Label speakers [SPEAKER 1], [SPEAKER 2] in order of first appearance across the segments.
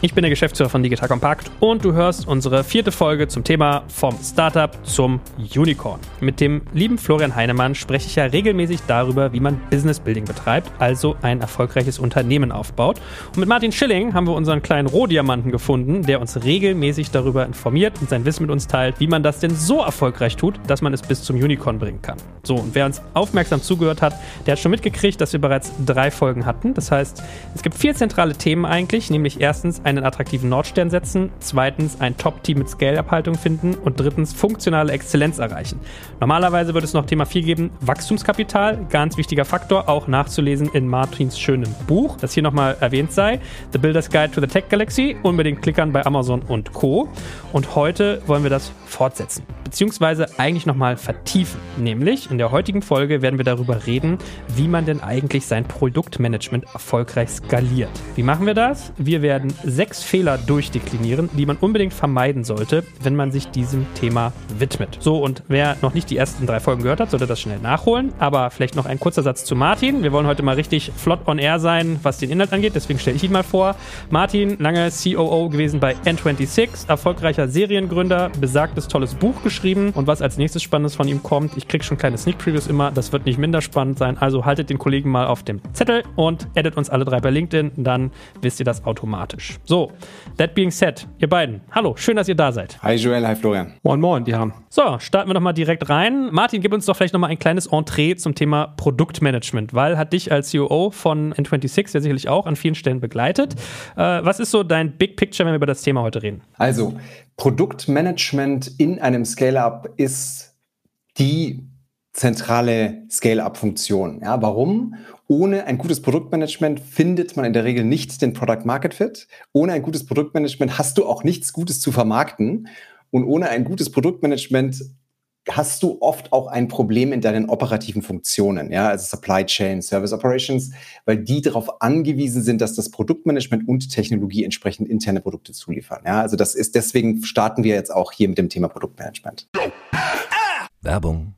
[SPEAKER 1] Ich bin der Geschäftsführer von Digital Compact und du hörst unsere vierte Folge zum Thema vom Startup zum Unicorn. Mit dem lieben Florian Heinemann spreche ich ja regelmäßig darüber, wie man Business Building betreibt, also ein erfolgreiches Unternehmen aufbaut. Und mit Martin Schilling haben wir unseren kleinen Rohdiamanten gefunden, der uns regelmäßig darüber informiert und sein Wissen mit uns teilt, wie man das denn so erfolgreich tut, dass man es bis zum Unicorn bringen kann. So, und wer uns aufmerksam zugehört hat, der hat schon mitgekriegt, dass wir bereits drei Folgen hatten. Das heißt, es gibt vier zentrale Themen eigentlich, nämlich erstens einen attraktiven Nordstern setzen, zweitens ein Top-Team mit Scale-Abhaltung finden und drittens funktionale Exzellenz erreichen. Normalerweise wird es noch Thema 4 geben, Wachstumskapital, ganz wichtiger Faktor, auch nachzulesen in Martins schönem Buch, das hier nochmal erwähnt sei, The Builder's Guide to the Tech Galaxy, unbedingt klickern bei Amazon und Co. Und heute wollen wir das fortsetzen, beziehungsweise eigentlich nochmal vertiefen, nämlich in der heutigen Folge werden wir darüber reden, wie man denn eigentlich sein Produktmanagement erfolgreich skaliert. Wie machen wir das? Wir werden sechs Fehler durchdeklinieren, die man unbedingt vermeiden sollte, wenn man sich diesem Thema widmet. So, und wer noch nicht die ersten drei Folgen gehört hat, sollte das schnell nachholen. Aber vielleicht noch ein kurzer Satz zu Martin. Wir wollen heute mal richtig flott on air sein, was den Inhalt angeht. Deswegen stelle ich ihn mal vor. Martin, lange COO gewesen bei N26, erfolgreicher Seriengründer, besagtes tolles Buch geschrieben. Und was als nächstes Spannendes von ihm kommt, ich kriege schon kleine Sneak Previews immer. Das wird nicht minder spannend sein. Also haltet den Kollegen mal auf dem Zettel und addet uns alle drei bei LinkedIn. Dann wisst ihr das automatisch. So, that being said, ihr beiden, hallo, schön, dass ihr da seid.
[SPEAKER 2] Hi Joel, hi Florian.
[SPEAKER 1] Moin, moin, die haben. So, starten wir doch mal direkt rein. Martin, gib uns doch vielleicht noch mal ein kleines Entree zum Thema Produktmanagement, weil hat dich als CEO von N26 ja sicherlich auch an vielen Stellen begleitet. Äh, was ist so dein Big Picture, wenn wir über das Thema heute reden?
[SPEAKER 2] Also, Produktmanagement in einem Scale-Up ist die zentrale Scale-up-Funktion. Ja, warum? Ohne ein gutes Produktmanagement findet man in der Regel nicht den Product Market Fit. Ohne ein gutes Produktmanagement hast du auch nichts Gutes zu vermarkten. Und ohne ein gutes Produktmanagement hast du oft auch ein Problem in deinen operativen Funktionen, ja, also Supply Chain, Service Operations, weil die darauf angewiesen sind, dass das Produktmanagement und Technologie entsprechend interne Produkte zuliefern. Ja, also das ist deswegen starten wir jetzt auch hier mit dem Thema Produktmanagement.
[SPEAKER 3] Werbung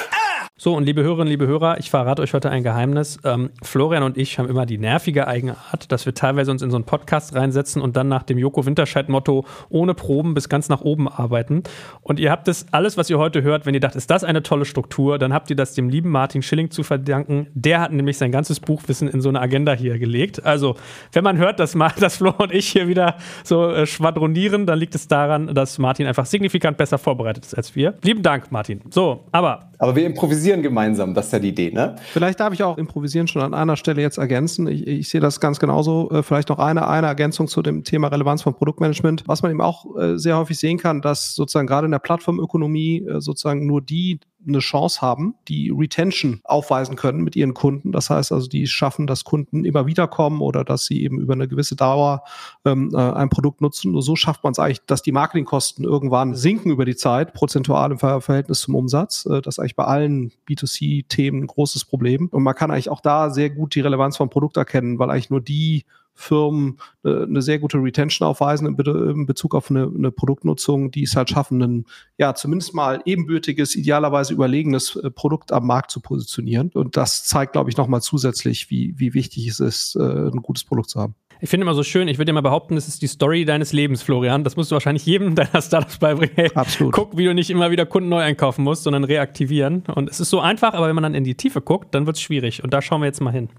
[SPEAKER 1] So, und liebe Hörerinnen, liebe Hörer, ich verrate euch heute ein Geheimnis. Ähm, Florian und ich haben immer die nervige Eigenart, dass wir teilweise uns in so einen Podcast reinsetzen und dann nach dem Joko Winterscheid-Motto ohne Proben bis ganz nach oben arbeiten. Und ihr habt das alles, was ihr heute hört, wenn ihr dacht, ist das eine tolle Struktur, dann habt ihr das dem lieben Martin Schilling zu verdanken. Der hat nämlich sein ganzes Buchwissen in so eine Agenda hier gelegt. Also, wenn man hört, dass, dass Flo und ich hier wieder so äh, schwadronieren, dann liegt es daran, dass Martin einfach signifikant besser vorbereitet ist als wir. Lieben Dank, Martin. So, aber.
[SPEAKER 2] Aber wir improvisieren improvisieren gemeinsam. Das ist ja die Idee, ne?
[SPEAKER 4] Vielleicht darf ich auch improvisieren schon an einer Stelle jetzt ergänzen. Ich, ich sehe das ganz genauso. Äh, vielleicht noch eine, eine Ergänzung zu dem Thema Relevanz von Produktmanagement. Was man eben auch äh, sehr häufig sehen kann, dass sozusagen gerade in der Plattformökonomie äh, sozusagen nur die eine Chance haben, die Retention aufweisen können mit ihren Kunden. Das heißt also, die schaffen, dass Kunden immer wieder kommen oder dass sie eben über eine gewisse Dauer ähm, äh, ein Produkt nutzen. Nur so schafft man es eigentlich, dass die Marketingkosten irgendwann sinken über die Zeit, prozentual im Verhältnis zum Umsatz. Äh, das ist eigentlich bei allen B2C-Themen ein großes Problem. Und man kann eigentlich auch da sehr gut die Relevanz vom Produkt erkennen, weil eigentlich nur die Firmen eine, eine sehr gute Retention aufweisen in, Bezug auf eine, eine, Produktnutzung, die es halt schaffen, ein ja zumindest mal ebenbürtiges, idealerweise überlegenes äh, Produkt am Markt zu positionieren. Und das zeigt, glaube ich, nochmal zusätzlich, wie, wie wichtig es ist, äh, ein gutes Produkt zu haben.
[SPEAKER 1] Ich finde immer so schön, ich würde dir mal behaupten, das ist die Story deines Lebens, Florian. Das musst du wahrscheinlich jedem deiner Startups beibringen. Hey,
[SPEAKER 4] Absolut.
[SPEAKER 1] Guck, wie du nicht immer wieder Kunden neu einkaufen musst, sondern reaktivieren. Und es ist so einfach, aber wenn man dann in die Tiefe guckt, dann wird es schwierig. Und da schauen wir jetzt mal hin.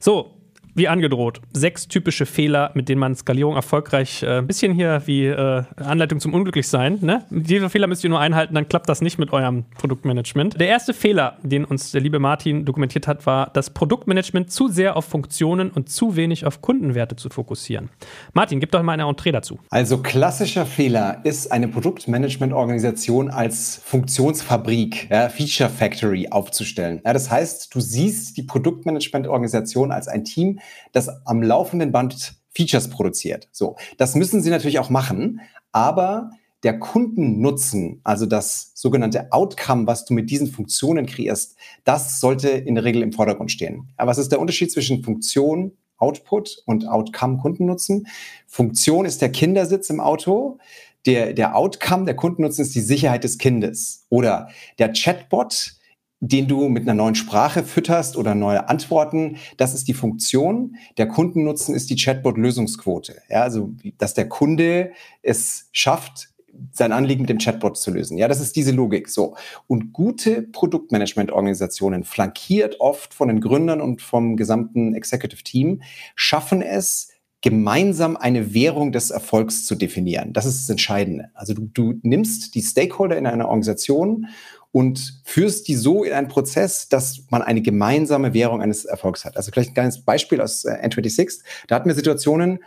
[SPEAKER 1] So, wie angedroht, sechs typische Fehler, mit denen man Skalierung erfolgreich, äh, ein bisschen hier wie äh, Anleitung zum Unglücklichsein. Ne? Diese Fehler müsst ihr nur einhalten, dann klappt das nicht mit eurem Produktmanagement. Der erste Fehler, den uns der liebe Martin dokumentiert hat, war, das Produktmanagement zu sehr auf Funktionen und zu wenig auf Kundenwerte zu fokussieren. Martin, gib doch mal eine Entree dazu.
[SPEAKER 2] Also klassischer Fehler ist eine Produktmanagement-Organisation als Funktionsfabrik, ja, Feature Factory aufzustellen. Ja, das heißt, du siehst die Produktmanagement-Organisation als ein Team, das am laufenden Band Features produziert. So, das müssen sie natürlich auch machen, aber der Kundennutzen, also das sogenannte Outcome, was du mit diesen Funktionen kreierst, das sollte in der Regel im Vordergrund stehen. Aber was ist der Unterschied zwischen Funktion, Output und Outcome Kundennutzen? Funktion ist der Kindersitz im Auto. Der, der Outcome, der Kundennutzen ist die Sicherheit des Kindes. Oder der Chatbot den du mit einer neuen Sprache fütterst oder neue Antworten. Das ist die Funktion. Der Kundennutzen ist die Chatbot-Lösungsquote. Ja, also, dass der Kunde es schafft, sein Anliegen mit dem Chatbot zu lösen. Ja, das ist diese Logik. So. Und gute Produktmanagement-Organisationen, flankiert oft von den Gründern und vom gesamten Executive Team, schaffen es, gemeinsam eine Währung des Erfolgs zu definieren. Das ist das Entscheidende. Also du, du nimmst die Stakeholder in einer Organisation und führst die so in einen Prozess, dass man eine gemeinsame Währung eines Erfolgs hat. Also vielleicht ein kleines Beispiel aus äh, N26. Da hatten wir Situationen,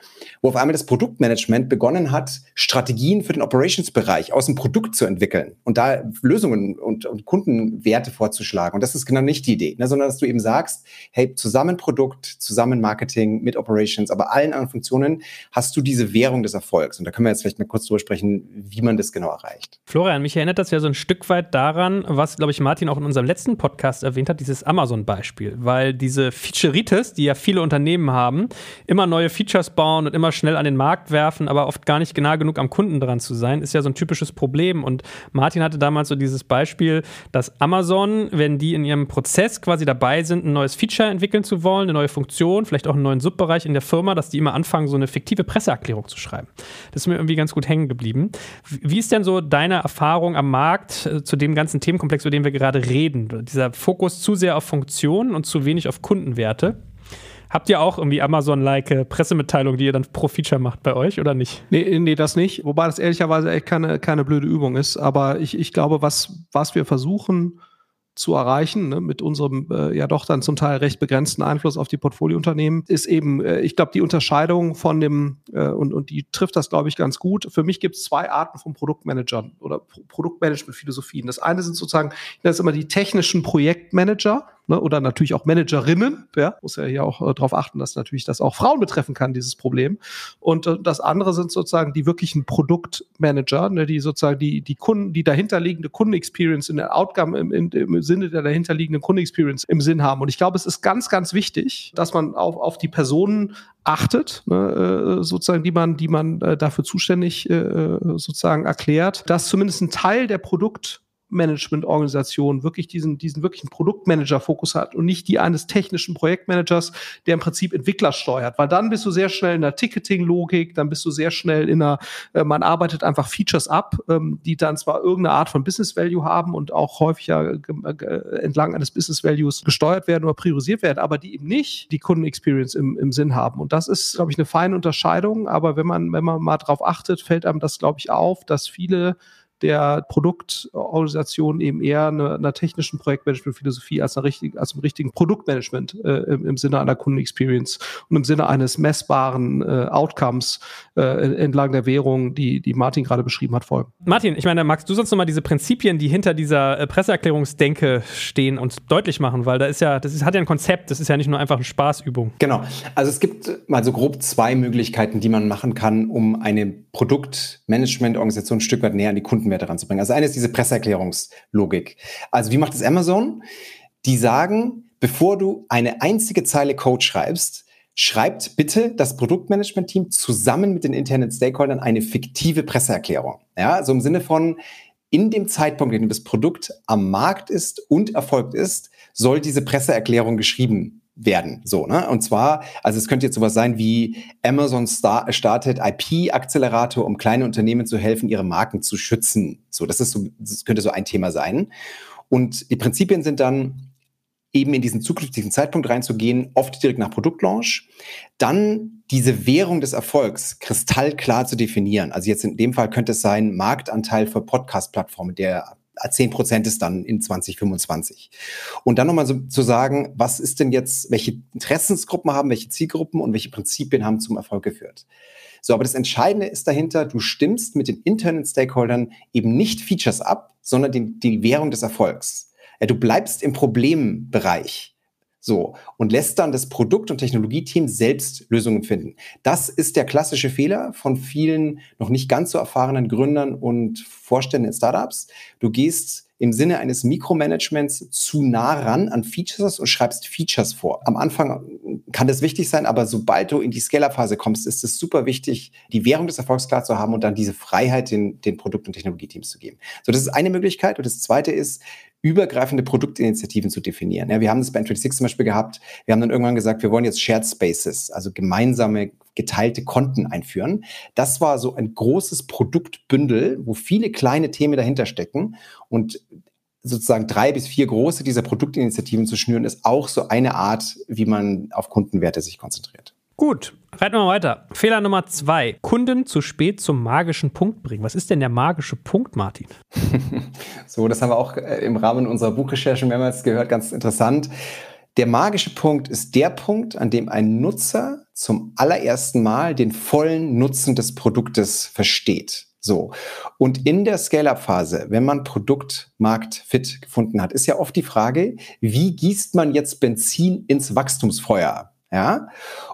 [SPEAKER 2] wo auf einmal das Produktmanagement begonnen hat, Strategien für den Operations-Bereich aus dem Produkt zu entwickeln und da Lösungen und, und Kundenwerte vorzuschlagen. Und das ist genau nicht die Idee, ne, sondern dass du eben sagst, hey, zusammen Produkt, zusammen Marketing mit Operations, aber allen anderen Funktionen hast du diese Währung des Erfolgs. Und da können wir jetzt vielleicht mal kurz drüber sprechen, wie man das genau erreicht.
[SPEAKER 1] Florian, mich erinnert das ja so ein Stück weit daran, was, glaube ich, Martin auch in unserem letzten Podcast erwähnt hat, dieses Amazon-Beispiel. Weil diese Featureitis, die ja viele Unternehmen haben, immer neue Features bauen und immer schnell an den Markt werfen, aber oft gar nicht genau genug am Kunden dran zu sein, ist ja so ein typisches Problem. Und Martin hatte damals so dieses Beispiel, dass Amazon, wenn die in ihrem Prozess quasi dabei sind, ein neues Feature entwickeln zu wollen, eine neue Funktion, vielleicht auch einen neuen Subbereich in der Firma, dass die immer anfangen, so eine fiktive Presseerklärung zu schreiben. Das ist mir irgendwie ganz gut hängen geblieben. Wie ist denn so deine Erfahrung am Markt äh, zu dem ganzen Themenkomplex, über den wir gerade reden. Dieser Fokus zu sehr auf Funktionen und zu wenig auf Kundenwerte. Habt ihr auch irgendwie Amazon-like Pressemitteilungen, die ihr dann pro Feature macht bei euch oder nicht?
[SPEAKER 4] Nee, nee, das nicht. Wobei das ehrlicherweise echt keine, keine blöde Übung ist. Aber ich, ich glaube, was, was wir versuchen, zu erreichen, ne, mit unserem äh, ja doch dann zum Teil recht begrenzten Einfluss auf die Portfoliounternehmen, ist eben, äh, ich glaube, die Unterscheidung von dem, äh, und, und die trifft das, glaube ich, ganz gut. Für mich gibt es zwei Arten von Produktmanagern oder Pro Produktmanagement-Philosophien. Das eine sind sozusagen, das ist immer die technischen Projektmanager, ne, oder natürlich auch Managerinnen, ja, muss ja hier auch äh, darauf achten, dass natürlich das auch Frauen betreffen kann, dieses Problem. Und äh, das andere sind sozusagen die wirklichen Produktmanager, ne, die sozusagen die, die Kunden, die dahinterliegende Kundenexperience in der Outcome im, im, im Sinne der dahinterliegenden Kundenexperience im Sinn haben. Und ich glaube, es ist ganz, ganz wichtig, dass man auf, auf die Personen achtet, ne, äh, sozusagen, die man, die man äh, dafür zuständig äh, sozusagen erklärt, dass zumindest ein Teil der Produkt Management-Organisation wirklich diesen, diesen wirklichen Produktmanager-Fokus hat und nicht die eines technischen Projektmanagers, der im Prinzip Entwickler steuert. Weil dann bist du sehr schnell in der Ticketing-Logik, dann bist du sehr schnell in einer, äh, man arbeitet einfach Features ab, ähm, die dann zwar irgendeine Art von Business Value haben und auch häufig ja äh, entlang eines Business Values gesteuert werden oder priorisiert werden, aber die eben nicht die Kunden-Experience im, im Sinn haben. Und das ist, glaube ich, eine feine Unterscheidung. Aber wenn man, wenn man mal drauf achtet, fällt einem das, glaube ich, auf, dass viele der Produktorganisation eben eher einer, einer technischen Projektmanagement-Philosophie als, richtigen, als einem richtigen Produktmanagement äh, im, im, Sinne einer Kundenexperience und im Sinne eines messbaren äh, Outcomes äh, entlang der Währung, die, die Martin gerade beschrieben hat, folgen.
[SPEAKER 1] Martin, ich meine, magst du sonst nochmal diese Prinzipien, die hinter dieser äh, Presseerklärungsdenke stehen, uns deutlich machen? Weil da ist ja, das ist, hat ja ein Konzept, das ist ja nicht nur einfach eine Spaßübung.
[SPEAKER 2] Genau. Also es gibt mal so grob zwei Möglichkeiten, die man machen kann, um eine Produktmanagement-Organisation ein Stück weit näher an die Kunden Kundenwerte ranzubringen. Also eine ist diese Presseerklärungslogik. Also wie macht es Amazon? Die sagen, bevor du eine einzige Zeile Code schreibst, schreibt bitte das Produktmanagement-Team zusammen mit den internen Stakeholdern eine fiktive Presseerklärung. Ja, so im Sinne von, in dem Zeitpunkt, in dem das Produkt am Markt ist und erfolgt ist, soll diese Presseerklärung geschrieben werden. So, ne? Und zwar, also es könnte jetzt sowas sein wie Amazon star startet IP-Accelerator, um kleine Unternehmen zu helfen, ihre Marken zu schützen. So, das ist so, das könnte so ein Thema sein. Und die Prinzipien sind dann, eben in diesen zukünftigen Zeitpunkt reinzugehen, oft direkt nach Produktlaunch, dann diese Währung des Erfolgs kristallklar zu definieren. Also jetzt in dem Fall könnte es sein, Marktanteil für Podcast-Plattformen, der 10 Prozent ist dann in 2025. Und dann nochmal so zu sagen, was ist denn jetzt, welche Interessensgruppen haben, welche Zielgruppen und welche Prinzipien haben zum Erfolg geführt. So, aber das Entscheidende ist dahinter, du stimmst mit den internen Stakeholdern eben nicht Features ab, sondern die, die Währung des Erfolgs. Ja, du bleibst im Problembereich. So, und lässt dann das Produkt- und Technologieteam selbst Lösungen finden. Das ist der klassische Fehler von vielen noch nicht ganz so erfahrenen Gründern und Vorständen in Startups. Du gehst im Sinne eines Mikromanagements zu nah ran an Features und schreibst Features vor. Am Anfang kann das wichtig sein, aber sobald du in die Scale-Up-Phase kommst, ist es super wichtig, die Währung des Erfolgs klar zu haben und dann diese Freiheit den, den Produkt- und Technologieteams zu geben. So, das ist eine Möglichkeit. Und das zweite ist, übergreifende Produktinitiativen zu definieren. Ja, wir haben das bei N26 zum Beispiel gehabt. Wir haben dann irgendwann gesagt, wir wollen jetzt Shared Spaces, also gemeinsame geteilte Konten einführen. Das war so ein großes Produktbündel, wo viele kleine Themen dahinter stecken und sozusagen drei bis vier große dieser Produktinitiativen zu schnüren, ist auch so eine Art, wie man auf Kundenwerte sich konzentriert.
[SPEAKER 1] Gut, reiten wir mal weiter. Fehler Nummer zwei. Kunden zu spät zum magischen Punkt bringen. Was ist denn der magische Punkt, Martin?
[SPEAKER 2] so, das haben wir auch äh, im Rahmen unserer Buchrecherche mehrmals gehört. Ganz interessant. Der magische Punkt ist der Punkt, an dem ein Nutzer zum allerersten Mal den vollen Nutzen des Produktes versteht. So. Und in der Scale-Up-Phase, wenn man Produktmarkt-Fit gefunden hat, ist ja oft die Frage, wie gießt man jetzt Benzin ins Wachstumsfeuer? Ja?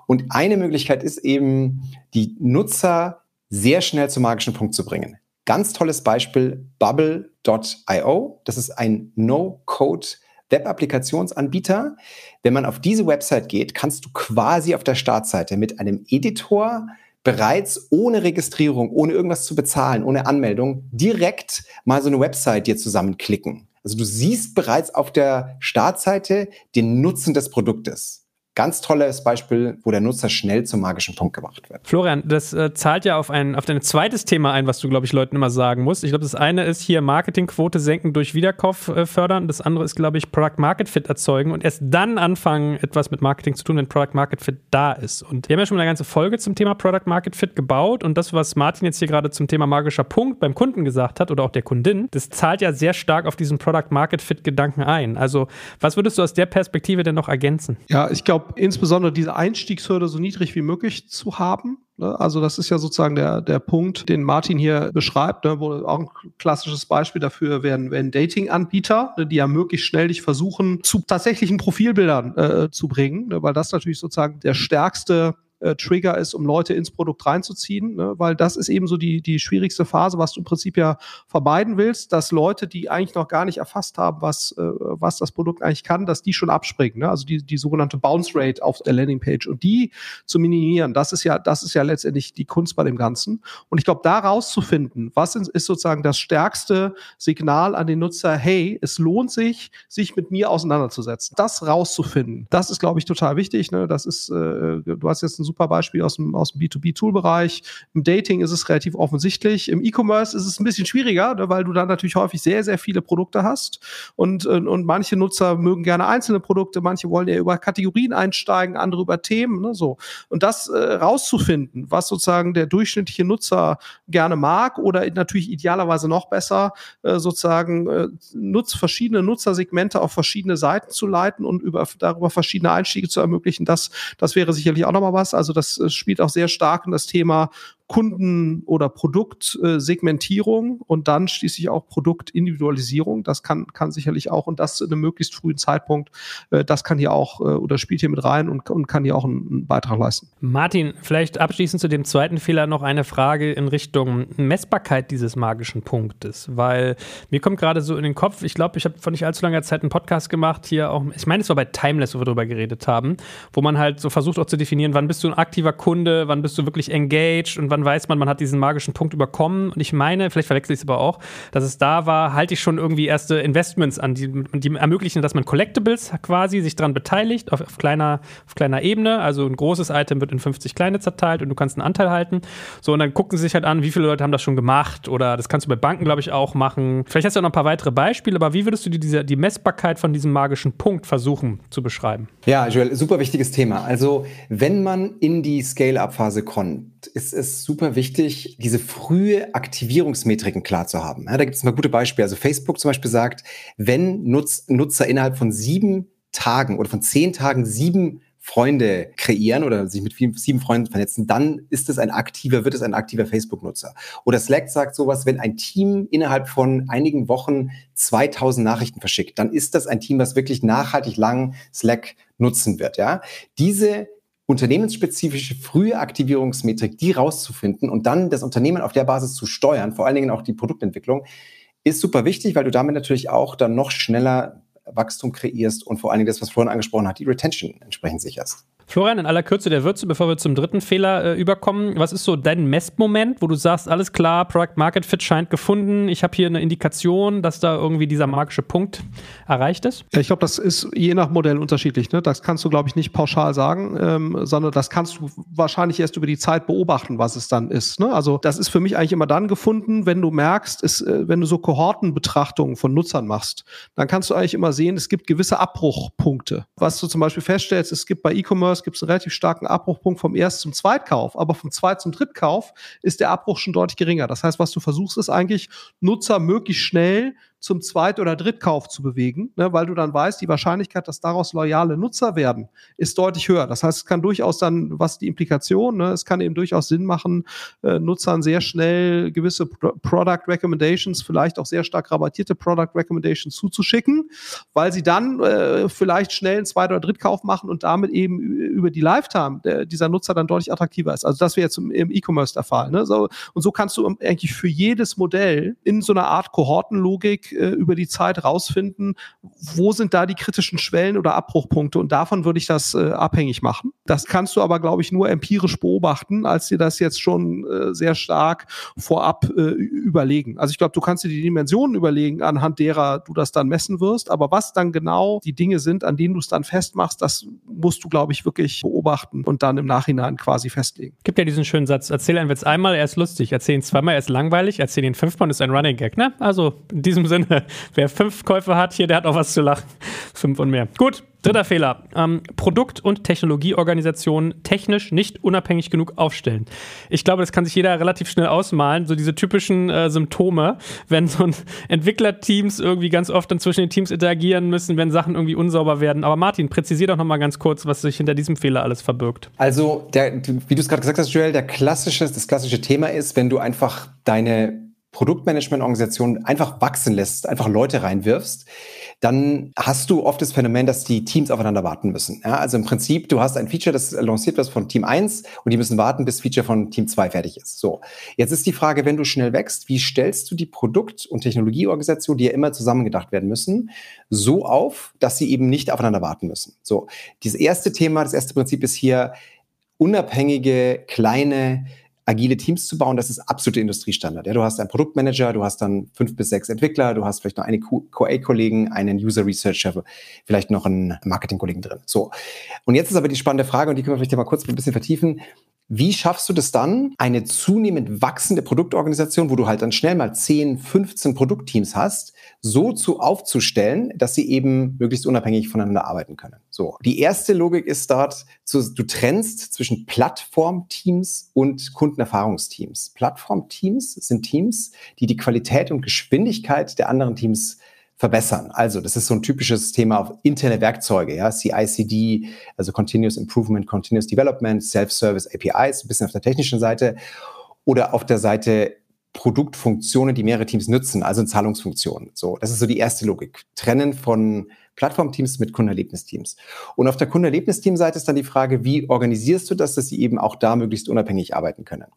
[SPEAKER 2] Und eine Möglichkeit ist eben, die Nutzer sehr schnell zum magischen Punkt zu bringen. Ganz tolles Beispiel, bubble.io. Das ist ein No-Code Web-Applikationsanbieter. Wenn man auf diese Website geht, kannst du quasi auf der Startseite mit einem Editor bereits ohne Registrierung, ohne irgendwas zu bezahlen, ohne Anmeldung, direkt mal so eine Website dir zusammenklicken. Also du siehst bereits auf der Startseite den Nutzen des Produktes ganz tolles Beispiel, wo der Nutzer schnell zum magischen Punkt gemacht wird.
[SPEAKER 1] Florian, das äh, zahlt ja auf ein, auf dein zweites Thema ein, was du, glaube ich, Leuten immer sagen musst. Ich glaube, das eine ist hier Marketingquote senken durch Wiederkauf äh, fördern. Das andere ist, glaube ich, Product Market Fit erzeugen und erst dann anfangen, etwas mit Marketing zu tun, wenn Product Market Fit da ist. Und wir haben ja schon eine ganze Folge zum Thema Product Market Fit gebaut und das, was Martin jetzt hier gerade zum Thema magischer Punkt beim Kunden gesagt hat oder auch der Kundin, das zahlt ja sehr stark auf diesen Product Market Fit Gedanken ein. Also, was würdest du aus der Perspektive denn noch ergänzen?
[SPEAKER 4] Ja, ich glaube, glaube, insbesondere diese Einstiegshürde so niedrig wie möglich zu haben. Ne? Also das ist ja sozusagen der, der Punkt, den Martin hier beschreibt, ne? wo auch ein klassisches Beispiel dafür wären, wären Dating-Anbieter, ne? die ja möglichst schnell dich versuchen, zu tatsächlichen Profilbildern äh, zu bringen, ne? weil das natürlich sozusagen der stärkste äh, Trigger ist, um Leute ins Produkt reinzuziehen, ne? weil das ist eben so die, die schwierigste Phase, was du im Prinzip ja vermeiden willst, dass Leute, die eigentlich noch gar nicht erfasst haben, was, äh, was das Produkt eigentlich kann, dass die schon abspringen. Ne? Also die, die sogenannte Bounce Rate auf der Landingpage und die zu minimieren, das ist ja, das ist ja letztendlich die Kunst bei dem Ganzen. Und ich glaube, da rauszufinden, was ist sozusagen das stärkste Signal an den Nutzer, hey, es lohnt sich, sich mit mir auseinanderzusetzen. Das rauszufinden, das ist, glaube ich, total wichtig. Ne? Das ist, äh, du hast jetzt ein super Beispiel aus dem, aus dem B2B-Tool-Bereich. Im Dating ist es relativ offensichtlich. Im E-Commerce ist es ein bisschen schwieriger, ne, weil du dann natürlich häufig sehr, sehr viele Produkte hast. Und, und, und manche Nutzer mögen gerne einzelne Produkte, manche wollen ja über Kategorien einsteigen, andere über Themen. Ne, so. Und das äh, rauszufinden, was sozusagen der durchschnittliche Nutzer gerne mag oder natürlich idealerweise noch besser, äh, sozusagen äh, nutz, verschiedene Nutzersegmente auf verschiedene Seiten zu leiten und über, darüber verschiedene Einstiege zu ermöglichen, das, das wäre sicherlich auch nochmal was. Also das spielt auch sehr stark in das Thema Kunden- oder Produktsegmentierung und dann schließlich auch Produktindividualisierung. Das kann, kann sicherlich auch und das in einem möglichst frühen Zeitpunkt, äh, das kann hier auch äh, oder spielt hier mit rein und, und kann hier auch einen, einen Beitrag leisten.
[SPEAKER 1] Martin, vielleicht abschließend zu dem zweiten Fehler noch eine Frage in Richtung Messbarkeit dieses magischen Punktes, weil mir kommt gerade so in den Kopf, ich glaube, ich habe vor nicht allzu langer Zeit einen Podcast gemacht, hier auch, ich meine, es war bei Timeless, wo wir darüber geredet haben, wo man halt so versucht auch zu definieren, wann bist du ein aktiver Kunde, wann bist du wirklich engaged und wann weiß man, man hat diesen magischen Punkt überkommen. Und ich meine, vielleicht verwechsel ich es aber auch, dass es da war, halte ich schon irgendwie erste Investments an, die, die ermöglichen, dass man Collectibles quasi sich daran beteiligt, auf, auf, kleiner, auf kleiner Ebene. Also ein großes Item wird in 50 kleine zerteilt und du kannst einen Anteil halten. So, und dann gucken sie sich halt an, wie viele Leute haben das schon gemacht oder das kannst du bei Banken, glaube ich, auch machen. Vielleicht hast du auch noch ein paar weitere Beispiele, aber wie würdest du dir diese, die Messbarkeit von diesem magischen Punkt versuchen zu beschreiben?
[SPEAKER 2] Ja, Joel, super wichtiges Thema. Also, wenn man in die Scale-Up-Phase kommt, ist es super wichtig, diese frühe Aktivierungsmetriken klar zu haben. Ja, da gibt es mal gute Beispiele. Also Facebook zum Beispiel sagt, wenn Nutz, Nutzer innerhalb von sieben Tagen oder von zehn Tagen sieben Freunde kreieren oder sich mit vielen, sieben Freunden vernetzen, dann ist es ein aktiver, wird es ein aktiver Facebook-Nutzer. Oder Slack sagt sowas, wenn ein Team innerhalb von einigen Wochen 2000 Nachrichten verschickt, dann ist das ein Team, was wirklich nachhaltig lang Slack nutzen wird, ja. Diese unternehmensspezifische frühe Aktivierungsmetrik, die rauszufinden und dann das Unternehmen auf der Basis zu steuern, vor allen Dingen auch die Produktentwicklung, ist super wichtig, weil du damit natürlich auch dann noch schneller Wachstum kreierst und vor allen Dingen das, was Florian angesprochen hat, die Retention entsprechend sicherst.
[SPEAKER 1] Florian, in aller Kürze der Würze, bevor wir zum dritten Fehler äh, überkommen, was ist so dein Messmoment, wo du sagst, alles klar, Product Market Fit scheint gefunden, ich habe hier eine Indikation, dass da irgendwie dieser magische Punkt erreicht ist?
[SPEAKER 4] Ja, ich glaube, das ist je nach Modell unterschiedlich. Ne? Das kannst du, glaube ich, nicht pauschal sagen, ähm, sondern das kannst du wahrscheinlich erst über die Zeit beobachten, was es dann ist. Ne? Also das ist für mich eigentlich immer dann gefunden, wenn du merkst, ist, äh, wenn du so Kohortenbetrachtungen von Nutzern machst, dann kannst du eigentlich immer sehen, es gibt gewisse Abbruchpunkte. Was du zum Beispiel feststellst, es gibt bei E-Commerce gibt es einen relativ starken Abbruchpunkt vom Erst- zum Zweitkauf, aber vom Zweit- zum Drittkauf ist der Abbruch schon deutlich geringer. Das heißt, was du versuchst, ist eigentlich Nutzer möglichst schnell zum Zweit- oder Drittkauf zu bewegen, ne, weil du dann weißt, die Wahrscheinlichkeit, dass daraus loyale Nutzer werden, ist deutlich höher. Das heißt, es kann durchaus dann, was die Implikation, ne, es kann eben durchaus Sinn machen, äh, Nutzern sehr schnell gewisse Pro Product Recommendations, vielleicht auch sehr stark rabattierte Product Recommendations zuzuschicken, weil sie dann äh, vielleicht schnell einen Zweit- oder Drittkauf machen und damit eben über die Lifetime der, dieser Nutzer dann deutlich attraktiver ist. Also das wäre jetzt im, im E-Commerce der Fall. Ne? So, und so kannst du eigentlich für jedes Modell in so einer Art Kohortenlogik äh, über die Zeit rausfinden, wo sind da die kritischen Schwellen oder Abbruchpunkte und davon würde ich das äh, abhängig machen. Das kannst du aber, glaube ich, nur empirisch beobachten, als dir das jetzt schon äh, sehr stark vorab äh, überlegen. Also ich glaube, du kannst dir die Dimensionen überlegen, anhand derer du das dann messen wirst, aber was dann genau die Dinge sind, an denen du es dann festmachst, das musst du, glaube ich, wirklich beobachten und dann im Nachhinein quasi festlegen.
[SPEAKER 1] Gibt ja diesen schönen Satz, erzähl einen Witz einmal, er ist lustig, erzähl ihn zweimal, er ist langweilig, erzähl ihn fünfmal, ist ein Running Gag, ne? Also in diesem Sinne wer fünf Käufe hat, hier, der hat auch was zu lachen. Fünf und mehr. Gut, dritter Fehler. Ähm, Produkt- und Technologieorganisationen technisch nicht unabhängig genug aufstellen. Ich glaube, das kann sich jeder relativ schnell ausmalen, so diese typischen äh, Symptome, wenn so ein Entwicklerteams irgendwie ganz oft dann zwischen den Teams interagieren müssen, wenn Sachen irgendwie unsauber werden. Aber Martin, präzisier doch nochmal ganz kurz, was sich hinter diesem Fehler alles verbirgt.
[SPEAKER 2] Also, der, wie du es gerade gesagt hast, Joel, der klassische, das klassische Thema ist, wenn du einfach deine Produktmanagement-Organisation einfach wachsen lässt, einfach Leute reinwirfst, dann hast du oft das Phänomen, dass die Teams aufeinander warten müssen. Ja, also im Prinzip, du hast ein Feature, das lanciert wird von Team 1 und die müssen warten, bis Feature von Team 2 fertig ist. So, jetzt ist die Frage, wenn du schnell wächst, wie stellst du die Produkt- und Technologieorganisation, die ja immer zusammengedacht werden müssen, so auf, dass sie eben nicht aufeinander warten müssen. So, dieses erste Thema, das erste Prinzip ist hier, unabhängige, kleine agile Teams zu bauen, das ist absolute Industriestandard. Ja, du hast einen Produktmanager, du hast dann fünf bis sechs Entwickler, du hast vielleicht noch einen QA-Kollegen, einen User Researcher, vielleicht noch einen Marketing-Kollegen drin. So. Und jetzt ist aber die spannende Frage, und die können wir vielleicht mal kurz ein bisschen vertiefen. Wie schaffst du das dann, eine zunehmend wachsende Produktorganisation, wo du halt dann schnell mal 10, 15 Produktteams hast, so zu aufzustellen, dass sie eben möglichst unabhängig voneinander arbeiten können? So. Die erste Logik ist dort, du trennst zwischen Plattformteams und Kundenerfahrungsteams. Plattformteams sind Teams, die die Qualität und Geschwindigkeit der anderen Teams verbessern. Also, das ist so ein typisches Thema auf interne Werkzeuge, ja, CICD, also Continuous Improvement, Continuous Development, Self-Service APIs, ein bisschen auf der technischen Seite. oder auf der Seite Produktfunktionen, die mehrere Teams nutzen, also Zahlungsfunktionen. So, das ist so die erste Logik. Trennen von Plattformteams mit Kundenerlebnisteams. Und auf der Kundenerlebnisteam-Seite ist dann die Frage, wie organisierst du das, dass sie eben auch da möglichst unabhängig arbeiten können?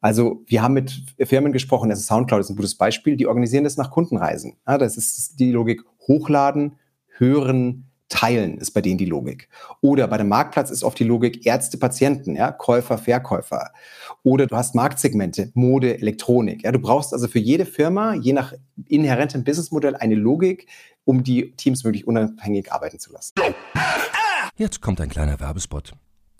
[SPEAKER 2] Also wir haben mit Firmen gesprochen, ist Soundcloud ist ein gutes Beispiel, die organisieren das nach Kundenreisen. Ja, das ist die Logik hochladen, hören, teilen ist bei denen die Logik. Oder bei dem Marktplatz ist oft die Logik Ärzte, Patienten, ja, Käufer, Verkäufer. Oder du hast Marktsegmente, Mode, Elektronik. Ja, du brauchst also für jede Firma, je nach inhärentem Businessmodell, eine Logik, um die Teams wirklich unabhängig arbeiten zu lassen.
[SPEAKER 3] Jetzt kommt ein kleiner Werbespot.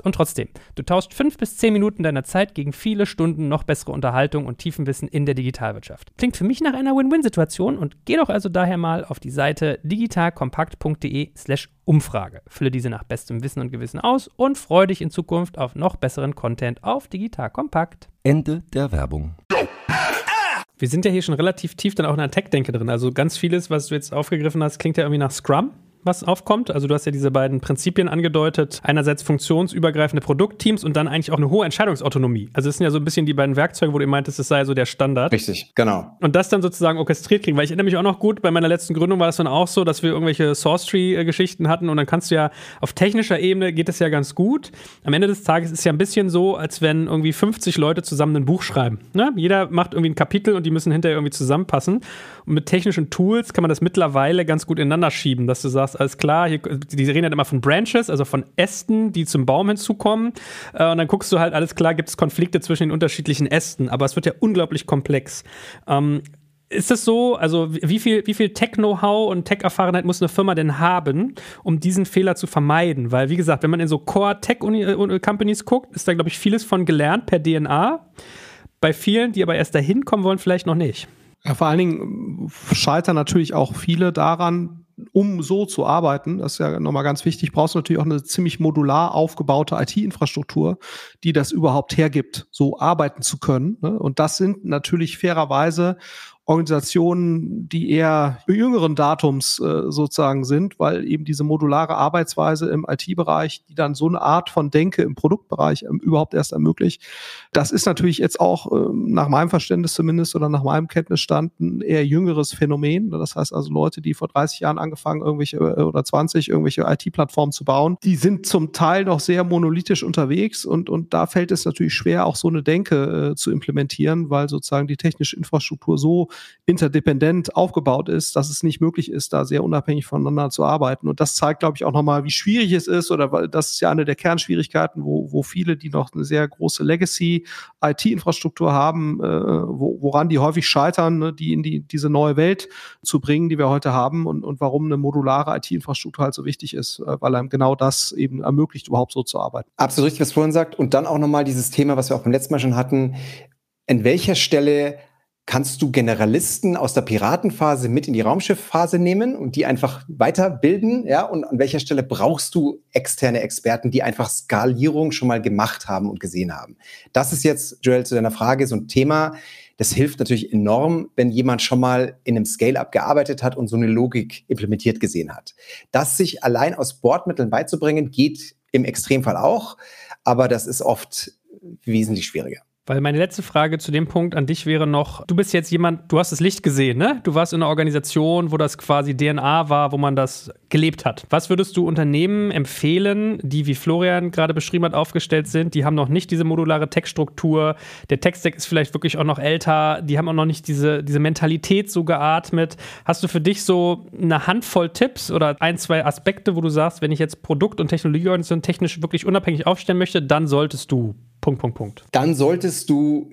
[SPEAKER 1] und trotzdem, du tauschst fünf bis zehn Minuten deiner Zeit gegen viele Stunden noch bessere Unterhaltung und Tiefenwissen in der Digitalwirtschaft. Klingt für mich nach einer Win-Win-Situation und geh doch also daher mal auf die Seite digitalkompakt.de/slash Umfrage. Fülle diese nach bestem Wissen und Gewissen aus und freue dich in Zukunft auf noch besseren Content auf Digital Kompakt.
[SPEAKER 3] Ende der Werbung.
[SPEAKER 1] Wir sind ja hier schon relativ tief dann auch in der Tech-Denke drin. Also ganz vieles, was du jetzt aufgegriffen hast, klingt ja irgendwie nach Scrum was aufkommt. Also du hast ja diese beiden Prinzipien angedeutet. Einerseits funktionsübergreifende Produktteams und dann eigentlich auch eine hohe Entscheidungsautonomie. Also das sind ja so ein bisschen die beiden Werkzeuge, wo du meintest, es sei so der Standard.
[SPEAKER 2] Richtig, genau.
[SPEAKER 1] Und das dann sozusagen orchestriert kriegen. Weil ich erinnere mich auch noch gut, bei meiner letzten Gründung war es dann auch so, dass wir irgendwelche Source Tree-Geschichten hatten und dann kannst du ja auf technischer Ebene geht es ja ganz gut. Am Ende des Tages ist es ja ein bisschen so, als wenn irgendwie 50 Leute zusammen ein Buch schreiben. Ne? Jeder macht irgendwie ein Kapitel und die müssen hinterher irgendwie zusammenpassen. Mit technischen Tools kann man das mittlerweile ganz gut ineinander schieben, dass du sagst, alles klar, hier, die reden halt immer von Branches, also von Ästen, die zum Baum hinzukommen. Äh, und dann guckst du halt, alles klar, gibt es Konflikte zwischen den unterschiedlichen Ästen, aber es wird ja unglaublich komplex. Ähm, ist es so, also wie viel, wie viel Tech-Know-how und Tech-Erfahrenheit muss eine Firma denn haben, um diesen Fehler zu vermeiden? Weil, wie gesagt, wenn man in so Core-Tech-Companies guckt, ist da, glaube ich, vieles von gelernt per DNA. Bei vielen, die aber erst dahin kommen wollen, vielleicht noch nicht.
[SPEAKER 4] Ja, vor allen Dingen scheitern natürlich auch viele daran, um so zu arbeiten, das ist ja nochmal ganz wichtig, brauchst du natürlich auch eine ziemlich modular aufgebaute IT-Infrastruktur, die das überhaupt hergibt, so arbeiten zu können. Ne? Und das sind natürlich fairerweise Organisationen, die eher jüngeren Datums äh, sozusagen sind, weil eben diese modulare Arbeitsweise im IT-Bereich, die dann so eine Art von Denke im Produktbereich ähm, überhaupt erst ermöglicht, das ist natürlich jetzt auch äh, nach meinem Verständnis zumindest oder nach meinem Kenntnisstand ein eher jüngeres Phänomen. Das heißt also Leute, die vor 30 Jahren angefangen, irgendwelche äh, oder 20 irgendwelche IT-Plattformen zu bauen, die sind zum Teil noch sehr monolithisch unterwegs und, und da fällt es natürlich schwer, auch so eine Denke äh, zu implementieren, weil sozusagen die technische Infrastruktur so interdependent aufgebaut ist, dass es nicht möglich ist, da sehr unabhängig voneinander zu arbeiten. Und das zeigt, glaube ich, auch nochmal, wie schwierig es ist, oder weil das ist ja eine der Kernschwierigkeiten, wo, wo viele, die noch eine sehr große Legacy-IT-Infrastruktur haben, äh, wo, woran die häufig scheitern, ne, die in die, diese neue Welt zu bringen, die wir heute haben und, und warum eine modulare IT-Infrastruktur halt so wichtig ist, äh, weil einem genau das eben ermöglicht, überhaupt so zu arbeiten.
[SPEAKER 2] Absolut richtig, was vorhin sagt. Und dann auch nochmal dieses Thema, was wir auch beim letzten Mal schon hatten. An welcher Stelle kannst du Generalisten aus der Piratenphase mit in die Raumschiffphase nehmen und die einfach weiterbilden? Ja, und an welcher Stelle brauchst du externe Experten, die einfach Skalierung schon mal gemacht haben und gesehen haben? Das ist jetzt, Joel, zu deiner Frage so ein Thema. Das hilft natürlich enorm, wenn jemand schon mal in einem Scale-up gearbeitet hat und so eine Logik implementiert gesehen hat. Das sich allein aus Bordmitteln beizubringen, geht im Extremfall auch, aber das ist oft wesentlich schwieriger.
[SPEAKER 1] Weil meine letzte Frage zu dem Punkt an dich wäre noch, du bist jetzt jemand, du hast das Licht gesehen, ne? Du warst in einer Organisation, wo das quasi DNA war, wo man das gelebt hat. Was würdest du Unternehmen empfehlen, die, wie Florian gerade beschrieben hat, aufgestellt sind? Die haben noch nicht diese modulare Tech-Struktur. Der Tech-Stack ist vielleicht wirklich auch noch älter. Die haben auch noch nicht diese, diese Mentalität so geatmet. Hast du für dich so eine Handvoll Tipps oder ein, zwei Aspekte, wo du sagst, wenn ich jetzt Produkt- und Technologieorganisation technisch wirklich unabhängig aufstellen möchte, dann solltest du Punkt, Punkt, Punkt.
[SPEAKER 2] Dann solltest du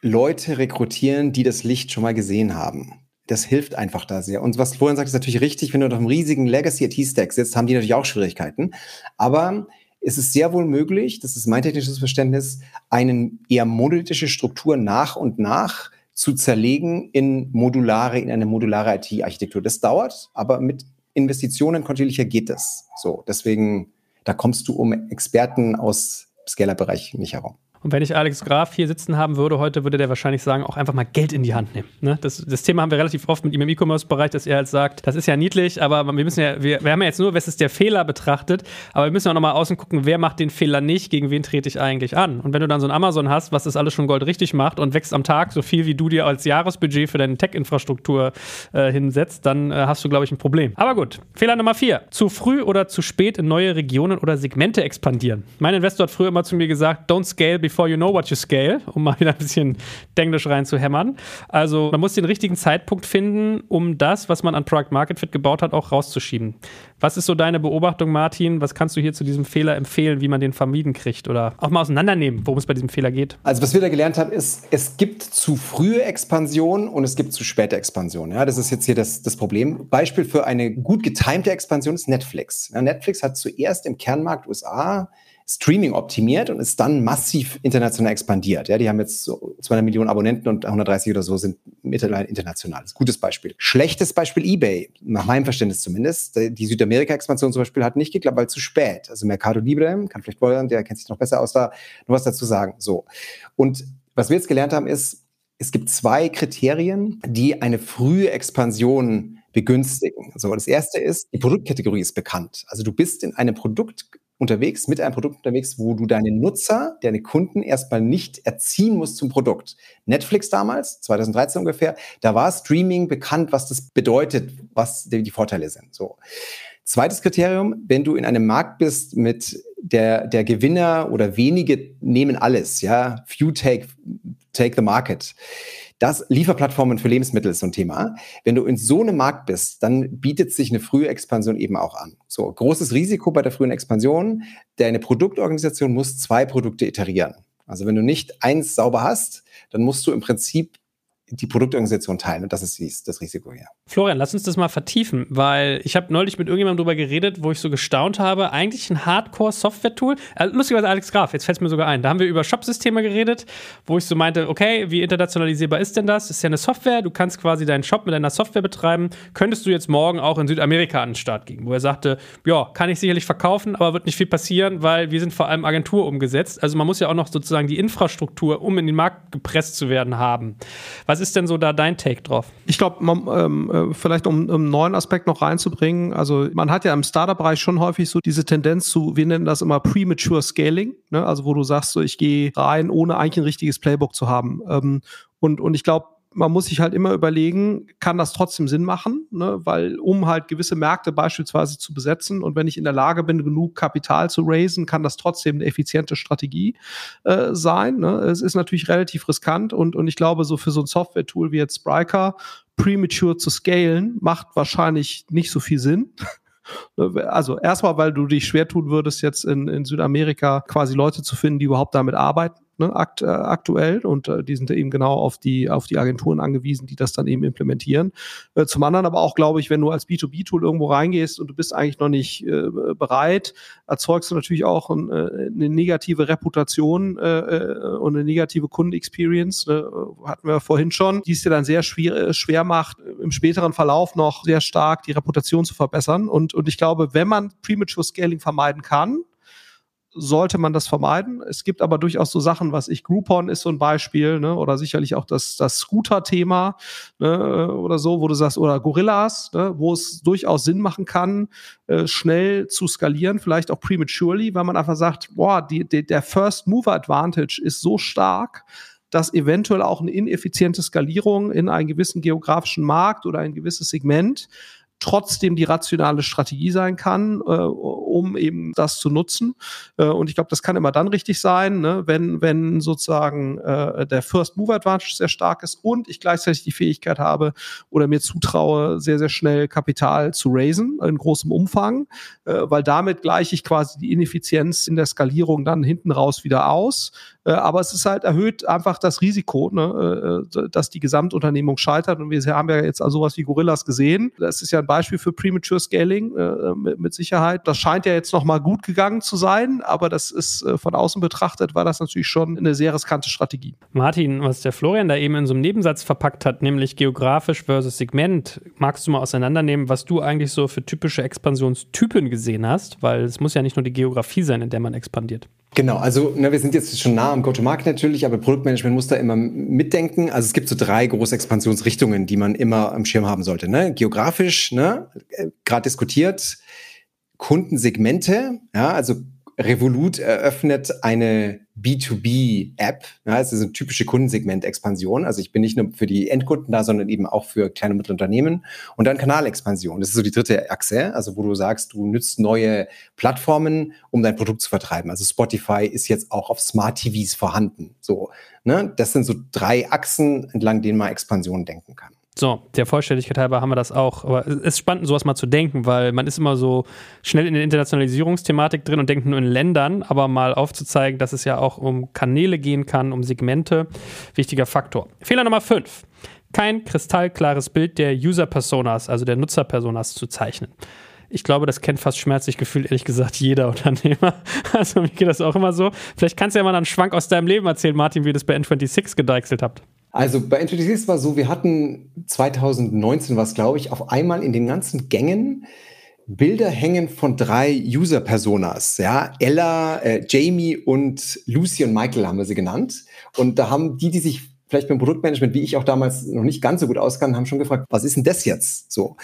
[SPEAKER 2] Leute rekrutieren, die das Licht schon mal gesehen haben. Das hilft einfach da sehr. Und was Florian sagt, ist natürlich richtig. Wenn du auf einem riesigen Legacy-IT-Stack sitzt, haben die natürlich auch Schwierigkeiten. Aber ist es sehr wohl möglich, das ist mein technisches Verständnis, eine eher monolithische Struktur nach und nach zu zerlegen in modulare, in eine modulare IT-Architektur. Das dauert, aber mit Investitionen kontinuierlicher geht das. So, deswegen, da kommst du um Experten aus Scaler-Bereich nicht herum.
[SPEAKER 1] Und wenn ich Alex Graf hier sitzen haben würde heute, würde der wahrscheinlich sagen, auch einfach mal Geld in die Hand nehmen. Ne? Das, das Thema haben wir relativ oft mit ihm im E-Commerce-Bereich, dass er halt sagt, das ist ja niedlich, aber wir müssen ja, wir, wir haben ja jetzt nur, was ist der Fehler betrachtet, aber wir müssen auch nochmal außen gucken, wer macht den Fehler nicht, gegen wen trete ich eigentlich an. Und wenn du dann so ein Amazon hast, was das alles schon Gold richtig macht und wächst am Tag so viel, wie du dir als Jahresbudget für deine Tech-Infrastruktur äh, hinsetzt, dann äh, hast du, glaube ich, ein Problem. Aber gut, Fehler Nummer vier. Zu früh oder zu spät in neue Regionen oder Segmente expandieren. Mein Investor hat früher immer zu mir gesagt, don't scale before before you know what you scale, um mal wieder ein bisschen Denglisch reinzuhämmern. Also man muss den richtigen Zeitpunkt finden, um das, was man an Product Market Fit gebaut hat, auch rauszuschieben. Was ist so deine Beobachtung, Martin? Was kannst du hier zu diesem Fehler empfehlen, wie man den vermieden kriegt oder auch mal auseinandernehmen, worum es bei diesem Fehler geht?
[SPEAKER 2] Also was wir da gelernt haben, ist, es gibt zu frühe Expansion und es gibt zu späte Expansion. Ja, das ist jetzt hier das, das Problem. Beispiel für eine gut getimte Expansion ist Netflix. Ja, Netflix hat zuerst im Kernmarkt USA Streaming optimiert und ist dann massiv international expandiert. Ja, die haben jetzt so 200 Millionen Abonnenten und 130 oder so sind mittlerweile international. Das ist ein gutes Beispiel. Schlechtes Beispiel eBay, nach meinem Verständnis zumindest. Die Südamerika-Expansion zum Beispiel hat nicht geklappt, weil zu spät. Also Mercado Libre, kann vielleicht Wolfgang, der kennt sich noch besser aus, da noch was dazu sagen. So. Und was wir jetzt gelernt haben, ist, es gibt zwei Kriterien, die eine frühe Expansion begünstigen. So, das erste ist, die Produktkategorie ist bekannt. Also du bist in einem Produkt unterwegs, mit einem Produkt unterwegs, wo du deine Nutzer, deine Kunden erstmal nicht erziehen musst zum Produkt. Netflix damals, 2013 ungefähr, da war Streaming bekannt, was das bedeutet, was die Vorteile sind. So. Zweites Kriterium, wenn du in einem Markt bist mit der, der Gewinner oder wenige nehmen alles, ja, few take, take the market das Lieferplattformen für Lebensmittel ist so ein Thema. Wenn du in so einem Markt bist, dann bietet sich eine frühe Expansion eben auch an. So, großes Risiko bei der frühen Expansion. Deine Produktorganisation muss zwei Produkte iterieren. Also wenn du nicht eins sauber hast, dann musst du im Prinzip die Produktorganisation teilen. Und das ist das Risiko hier.
[SPEAKER 1] Florian, lass uns das mal vertiefen, weil ich habe neulich mit irgendjemandem drüber geredet, wo ich so gestaunt habe. Eigentlich ein Hardcore-Software-Tool. Also, lustigerweise Alex Graf, jetzt fällt es mir sogar ein. Da haben wir über Shop-Systeme geredet, wo ich so meinte, okay, wie internationalisierbar ist denn das? Das ist ja eine Software, du kannst quasi deinen Shop mit deiner Software betreiben. Könntest du jetzt morgen auch in Südamerika an den Start gehen? Wo er sagte, ja, kann ich sicherlich verkaufen, aber wird nicht viel passieren, weil wir sind vor allem Agentur umgesetzt. Also man muss ja auch noch sozusagen die Infrastruktur, um in den Markt gepresst zu werden, haben. Was ist denn so da dein Take drauf?
[SPEAKER 4] Ich glaube, ähm, äh, vielleicht um, um einen neuen Aspekt noch reinzubringen, also man hat ja im Startup-Bereich schon häufig so diese Tendenz zu, wir nennen das immer Premature Scaling, ne? also wo du sagst, so ich gehe rein, ohne eigentlich ein richtiges Playbook zu haben. Ähm, und, und ich glaube, man muss sich halt immer überlegen, kann das trotzdem Sinn machen, ne? weil um halt gewisse Märkte beispielsweise zu besetzen und wenn ich in der Lage bin, genug Kapital zu raisen, kann das trotzdem eine effiziente Strategie äh, sein. Ne? Es ist natürlich relativ riskant und, und ich glaube, so für so ein Software-Tool wie jetzt Spryker, premature zu scalen, macht wahrscheinlich nicht so viel Sinn. Also erstmal, weil du dich schwer tun würdest, jetzt in, in Südamerika quasi Leute zu finden, die überhaupt damit arbeiten ne, akt, äh, aktuell und äh, die sind eben genau auf die, auf die Agenturen angewiesen, die das dann eben implementieren. Äh, zum anderen aber auch, glaube ich, wenn du als B2B-Tool irgendwo reingehst und du bist eigentlich noch nicht äh, bereit, erzeugst du natürlich auch ein, äh, eine negative Reputation äh, äh, und eine negative Kundenexperience. Ne, hatten wir vorhin schon, die es dir dann sehr schwer, äh, schwer macht, im späteren Verlauf noch sehr stark die Reputation zu verbessern. Und, und ich glaube, wenn man Premature Scaling vermeiden kann, sollte man das vermeiden. Es gibt aber durchaus so Sachen, was ich, Groupon ist so ein Beispiel, ne, oder sicherlich auch das, das Scooter-Thema, ne, oder so, wo du sagst, oder Gorillas, ne, wo es durchaus Sinn machen kann, äh, schnell zu skalieren, vielleicht auch prematurely, weil man einfach sagt, boah, die, die, der First Mover Advantage ist so stark, dass eventuell auch eine ineffiziente Skalierung in einen gewissen geografischen Markt oder ein gewisses Segment trotzdem die rationale Strategie sein kann, äh, um eben das zu nutzen. Äh, und ich glaube, das kann immer dann richtig sein, ne, wenn, wenn sozusagen äh, der First Mover Advantage sehr stark ist und ich gleichzeitig die Fähigkeit habe oder mir zutraue, sehr, sehr schnell Kapital zu raisen in großem Umfang, äh, weil damit gleiche ich quasi die Ineffizienz in der Skalierung dann hinten raus wieder aus aber es ist halt erhöht einfach das Risiko, ne, äh, dass die Gesamtunternehmung scheitert. Und wir haben ja jetzt sowas wie Gorillas gesehen. Das ist ja ein Beispiel für Premature Scaling äh, mit, Sicherheit. Das scheint ja jetzt nochmal gut gegangen zu sein, aber das ist äh, von außen betrachtet, war das natürlich schon eine sehr riskante Strategie.
[SPEAKER 1] Martin, was der Florian da eben in so einem Nebensatz verpackt hat, nämlich geografisch versus Segment, magst du mal auseinandernehmen, was du eigentlich so für typische Expansionstypen gesehen hast? Weil es muss ja nicht nur die Geografie sein, in der man expandiert.
[SPEAKER 2] Genau, also ne, wir sind jetzt schon nah am Go-to-Market natürlich, aber Produktmanagement muss da immer mitdenken. Also es gibt so drei große Expansionsrichtungen, die man immer am Schirm haben sollte. Ne? Geografisch, ne, äh, gerade diskutiert, Kundensegmente, ja, also Revolut eröffnet eine B2B-App. Ja, es ist eine typische Kundensegment-Expansion. Also ich bin nicht nur für die Endkunden da, sondern eben auch für kleine und mittlere Unternehmen. Und dann Kanalexpansion. Das ist so die dritte Achse, also wo du sagst, du nützt neue Plattformen, um dein Produkt zu vertreiben. Also Spotify ist jetzt auch auf Smart TVs vorhanden. So, ne? Das sind so drei Achsen, entlang denen man Expansion denken kann.
[SPEAKER 1] So, der Vollständigkeit halber haben wir das auch. Aber es ist spannend, sowas mal zu denken, weil man ist immer so schnell in der Internationalisierungsthematik drin und denkt nur in Ländern, aber mal aufzuzeigen, dass es ja auch um Kanäle gehen kann, um Segmente. Wichtiger Faktor. Fehler Nummer 5. Kein kristallklares Bild der User-Personas, also der Nutzer-Personas zu zeichnen. Ich glaube, das kennt fast schmerzlich gefühlt, ehrlich gesagt, jeder Unternehmer. Also mir geht das auch immer so. Vielleicht kannst du ja mal einen Schwank aus deinem Leben erzählen, Martin, wie ihr das bei N26 gedeichselt habt.
[SPEAKER 2] Also bei N26 war so, wir hatten 2019 was, glaube ich, auf einmal in den ganzen Gängen Bilder hängen von drei User-Personas, ja, Ella, äh, Jamie und Lucy und Michael haben wir sie genannt. Und da haben die, die sich vielleicht beim Produktmanagement, wie ich auch damals noch nicht ganz so gut auskannten, haben schon gefragt, was ist denn das jetzt? So.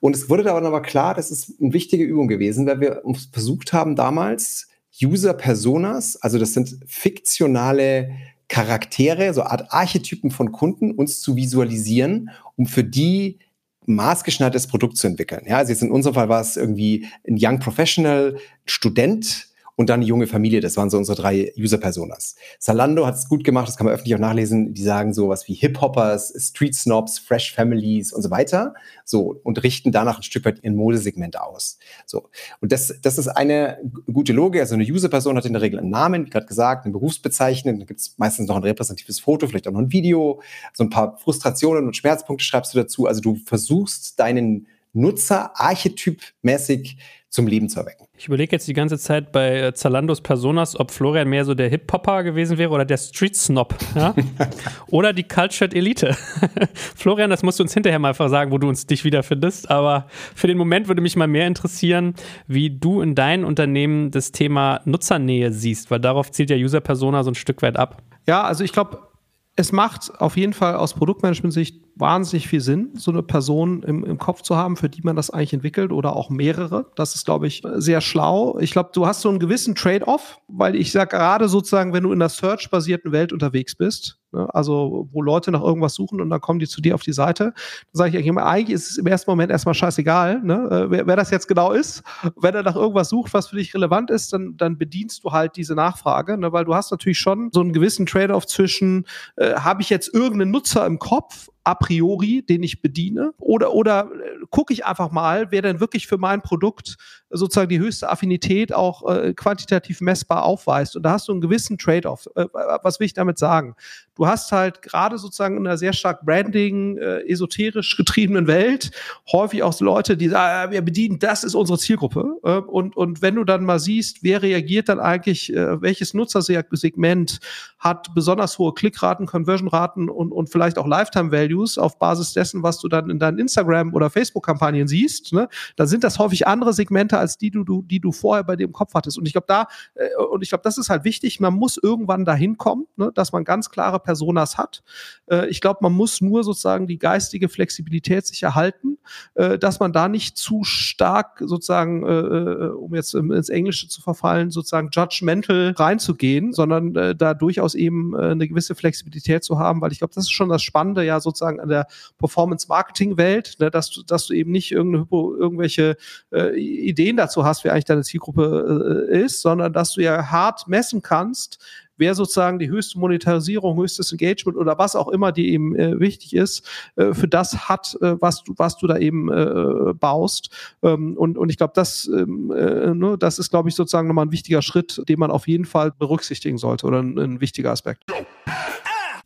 [SPEAKER 2] Und es wurde dann aber klar, das ist eine wichtige Übung gewesen, weil wir versucht haben damals User-Personas, also das sind fiktionale Charaktere, so Art Archetypen von Kunden uns zu visualisieren, um für die maßgeschneidertes Produkt zu entwickeln. Ja, also jetzt in unserem Fall war es irgendwie ein Young Professional, Student, und dann die junge Familie. Das waren so unsere drei User-Personas. Zalando hat es gut gemacht, das kann man öffentlich auch nachlesen. Die sagen sowas wie Hip-Hoppers, Street Snobs, Fresh Families und so weiter. So, und richten danach ein Stück weit ihr Modesegment aus. So. Und das, das ist eine gute Logik. Also eine User-Person hat in der Regel einen Namen, wie gerade gesagt, eine Berufsbezeichnung. Dann gibt es meistens noch ein repräsentatives Foto, vielleicht auch noch ein Video. So ein paar Frustrationen und Schmerzpunkte schreibst du dazu. Also du versuchst deinen Nutzer archetypmäßig zum Leben zu erwecken.
[SPEAKER 1] Ich überlege jetzt die ganze Zeit bei äh, Zalandos Personas, ob Florian mehr so der Hip-Hopper gewesen wäre oder der Street-Snob. Ja? oder die Cultured Elite. Florian, das musst du uns hinterher mal sagen, wo du uns dich wiederfindest. Aber für den Moment würde mich mal mehr interessieren, wie du in deinem Unternehmen das Thema Nutzernähe siehst, weil darauf zielt ja User-Persona so ein Stück weit ab.
[SPEAKER 4] Ja, also ich glaube, es macht auf jeden Fall aus Produktmanagement-Sicht wahnsinnig viel Sinn, so eine Person im, im Kopf zu haben, für die man das eigentlich entwickelt oder auch mehrere. Das ist, glaube ich, sehr schlau. Ich glaube, du hast so einen gewissen Trade-off, weil ich sage gerade sozusagen, wenn du in der Search-basierten Welt unterwegs bist, ne, also wo Leute nach irgendwas suchen und dann kommen die zu dir auf die Seite, dann sage ich eigentlich immer, eigentlich ist es im ersten Moment erstmal scheißegal, ne, äh, wer, wer das jetzt genau ist. Wenn er nach irgendwas sucht, was für dich relevant ist, dann, dann bedienst du halt diese Nachfrage, ne, weil du hast natürlich schon so einen gewissen Trade-off zwischen, äh, habe ich jetzt irgendeinen Nutzer im Kopf a priori, den ich bediene? Oder, oder äh, gucke ich einfach mal, wer denn wirklich für mein Produkt sozusagen die höchste Affinität auch äh, quantitativ messbar aufweist? Und da hast du einen gewissen Trade-off. Äh, was will ich damit sagen? Du hast halt gerade sozusagen in einer sehr stark Branding, äh, esoterisch getriebenen Welt häufig auch Leute, die sagen, ah, wir bedienen, das ist unsere Zielgruppe. Äh, und, und wenn du dann mal siehst, wer reagiert dann eigentlich, äh, welches Nutzersegment hat besonders hohe Klickraten, Conversion-Raten und, und vielleicht auch Lifetime-Values auf Basis dessen, was du dann in deinen Instagram- oder Facebook-Kampagnen siehst, ne, dann sind das häufig andere Segmente als die, du, du, die du vorher bei dir im Kopf hattest. Und ich glaube, da, äh, und ich glaube, das ist halt wichtig, man muss irgendwann dahin kommen, ne, dass man ganz klare Personas hat. Äh, ich glaube, man muss nur sozusagen die geistige Flexibilität sich erhalten, äh, dass man da nicht zu stark sozusagen, äh, äh um jetzt ins Englische zu verfallen, sozusagen judgmental reinzugehen, sondern äh, da durchaus eben eine gewisse Flexibilität zu haben, weil ich glaube, das ist schon das Spannende ja sozusagen an der Performance-Marketing-Welt, ne, dass, du, dass du eben nicht irgendwelche äh, Ideen dazu hast, wie eigentlich deine Zielgruppe äh, ist, sondern dass du ja hart messen kannst, wer sozusagen die höchste Monetarisierung, höchstes Engagement oder was auch immer die eben äh, wichtig ist, äh, für das hat, äh, was du, was du da eben äh, baust. Ähm, und, und ich glaube, das, ähm, äh, ne, das ist, glaube ich, sozusagen nochmal ein wichtiger Schritt, den man auf jeden Fall berücksichtigen sollte oder ein, ein wichtiger Aspekt.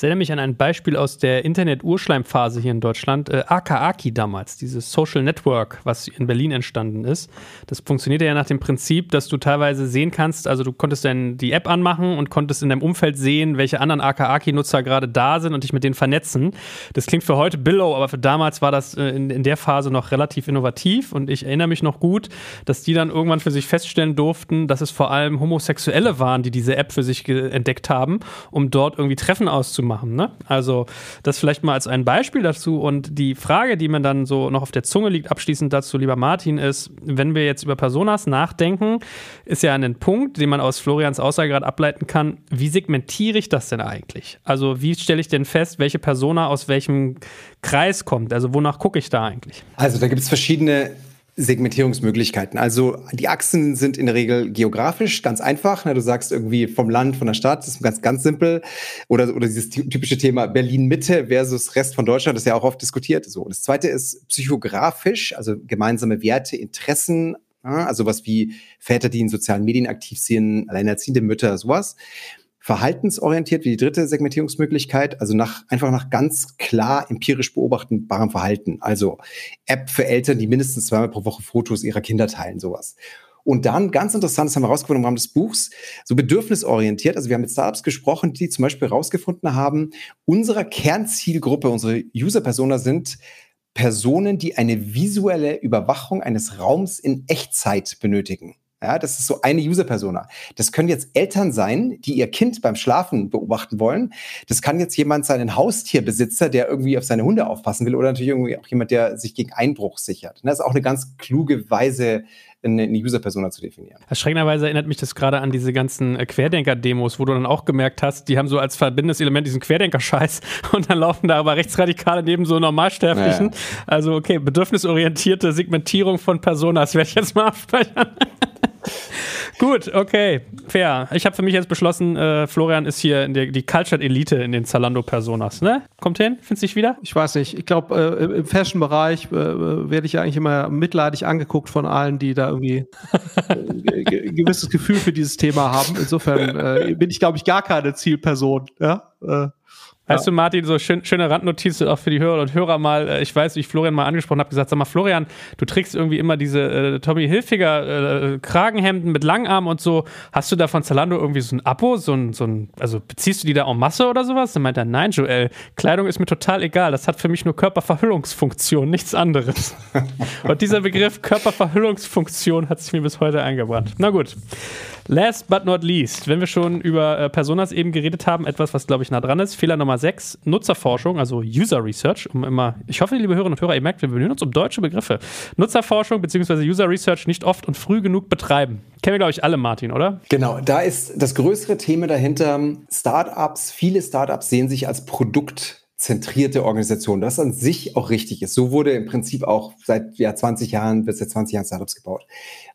[SPEAKER 1] Ich erinnere mich an ein Beispiel aus der Internet-Urschleimphase hier in Deutschland, äh, Akaaki damals, dieses Social Network, was in Berlin entstanden ist. Das funktionierte ja nach dem Prinzip, dass du teilweise sehen kannst, also du konntest dann die App anmachen und konntest in deinem Umfeld sehen, welche anderen Akaaki-Nutzer gerade da sind und dich mit denen vernetzen. Das klingt für heute Billow, aber für damals war das äh, in, in der Phase noch relativ innovativ und ich erinnere mich noch gut, dass die dann irgendwann für sich feststellen durften, dass es vor allem Homosexuelle waren, die diese App für sich entdeckt haben, um dort irgendwie Treffen auszumachen machen. Ne? Also das vielleicht mal als ein Beispiel dazu. Und die Frage, die mir dann so noch auf der Zunge liegt, abschließend dazu, lieber Martin, ist, wenn wir jetzt über Personas nachdenken, ist ja ein Punkt, den man aus Florians Aussage gerade ableiten kann, wie segmentiere ich das denn eigentlich? Also wie stelle ich denn fest, welche Persona aus welchem Kreis kommt? Also wonach gucke ich da eigentlich?
[SPEAKER 2] Also da gibt es verschiedene Segmentierungsmöglichkeiten. Also die Achsen sind in der Regel geografisch ganz einfach. Ne? Du sagst irgendwie vom Land, von der Stadt, das ist ganz, ganz simpel. Oder, oder dieses typische Thema Berlin-Mitte versus Rest von Deutschland, das ist ja auch oft diskutiert. So. Das zweite ist psychografisch, also gemeinsame Werte, Interessen, also was wie Väter, die in sozialen Medien aktiv sind, alleinerziehende Mütter, sowas verhaltensorientiert wie die dritte Segmentierungsmöglichkeit, also nach, einfach nach ganz klar empirisch beobachtbarem Verhalten. Also App für Eltern, die mindestens zweimal pro Woche Fotos ihrer Kinder teilen, sowas. Und dann, ganz interessant, das haben wir rausgefunden im Rahmen des Buchs, so bedürfnisorientiert. Also wir haben mit Startups gesprochen, die zum Beispiel rausgefunden haben, unsere Kernzielgruppe, unsere User-Persona sind Personen, die eine visuelle Überwachung eines Raums in Echtzeit benötigen. Ja, das ist so eine User-Persona. Das können jetzt Eltern sein, die ihr Kind beim Schlafen beobachten wollen. Das kann jetzt jemand sein, ein Haustierbesitzer, der irgendwie auf seine Hunde aufpassen will oder natürlich irgendwie auch jemand, der sich gegen Einbruch sichert. Das ist auch eine ganz kluge Weise, eine, User-Persona zu definieren.
[SPEAKER 1] Erschreckenderweise erinnert mich das gerade an diese ganzen äh, Querdenker-Demos, wo du dann auch gemerkt hast, die haben so als verbindendes Element diesen Querdenker-Scheiß und dann laufen da aber Rechtsradikale neben so Normalsterblichen. Naja. Also okay, bedürfnisorientierte Segmentierung von Personas werde ich jetzt mal abspeichern. Gut, okay, fair. Ich habe für mich jetzt beschlossen, äh, Florian ist hier der, die Cultured-Elite in den Zalando-Personas, ne? Kommt hin? Findest du dich wieder?
[SPEAKER 4] Ich weiß nicht. Ich glaube, äh, im Fashion-Bereich äh, werde ich eigentlich immer mitleidig angeguckt von allen, die da irgendwie ein äh, gewisses Gefühl für dieses Thema haben. Insofern äh, bin ich, glaube ich, gar keine Zielperson, ja?
[SPEAKER 1] Weißt ja. du, Martin, so schön, schöne Randnotiz auch für die Hörer und Hörer mal. Äh, ich weiß, wie ich Florian mal angesprochen habe, gesagt, sag mal, Florian, du trägst irgendwie immer diese äh, Tommy Hilfiger äh, Kragenhemden mit Langarm und so. Hast du da von Zalando irgendwie so ein Abo, so ein, so ein, also beziehst du die da en Masse oder sowas? Dann meint er, nein, Joel, Kleidung ist mir total egal. Das hat für mich nur Körperverhüllungsfunktion, nichts anderes. und dieser Begriff Körperverhüllungsfunktion hat sich mir bis heute eingebrannt. Na gut. Last but not least, wenn wir schon über äh, Personas eben geredet haben, etwas, was glaube ich nah dran ist. Fehler Nummer 6, Nutzerforschung, also User Research, um immer, ich hoffe, liebe Hörerinnen und Hörer, ihr merkt, wir bemühen uns um deutsche Begriffe. Nutzerforschung bzw. User Research nicht oft und früh genug betreiben. Kennen wir, glaube ich, alle, Martin, oder?
[SPEAKER 2] Genau, da ist das größere Thema dahinter. Startups, viele Startups sehen sich als Produkt zentrierte Organisation, das an sich auch richtig ist. So wurde im Prinzip auch seit ja, 20 Jahren, wird seit 20 Jahren Startups gebaut.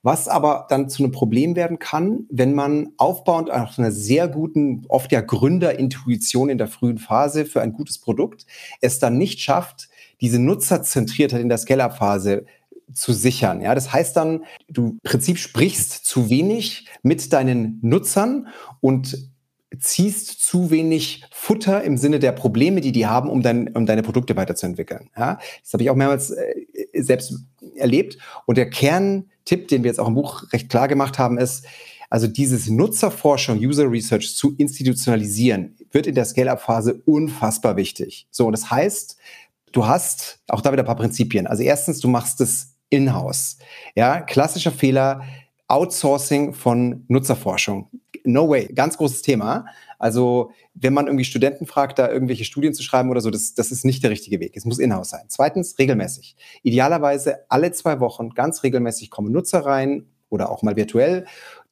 [SPEAKER 2] Was aber dann zu einem Problem werden kann, wenn man aufbauend auf einer sehr guten, oft ja Gründerintuition in der frühen Phase für ein gutes Produkt, es dann nicht schafft, diese Nutzerzentriertheit in der Scale-Up-Phase zu sichern. Ja, das heißt dann, du im Prinzip sprichst zu wenig mit deinen Nutzern und ziehst zu wenig Futter im Sinne der Probleme, die die haben, um, dein, um deine Produkte weiterzuentwickeln. Ja, das habe ich auch mehrmals äh, selbst erlebt. Und der Kerntipp, den wir jetzt auch im Buch recht klar gemacht haben, ist, also dieses Nutzerforschung, User Research zu institutionalisieren, wird in der Scale-up-Phase unfassbar wichtig. So, und das heißt, du hast auch da wieder ein paar Prinzipien. Also erstens, du machst es in-house. Ja, klassischer Fehler, Outsourcing von Nutzerforschung. No way, ganz großes Thema. Also, wenn man irgendwie Studenten fragt, da irgendwelche Studien zu schreiben oder so, das, das ist nicht der richtige Weg. Es muss in-house sein. Zweitens, regelmäßig. Idealerweise alle zwei Wochen ganz regelmäßig kommen Nutzer rein oder auch mal virtuell,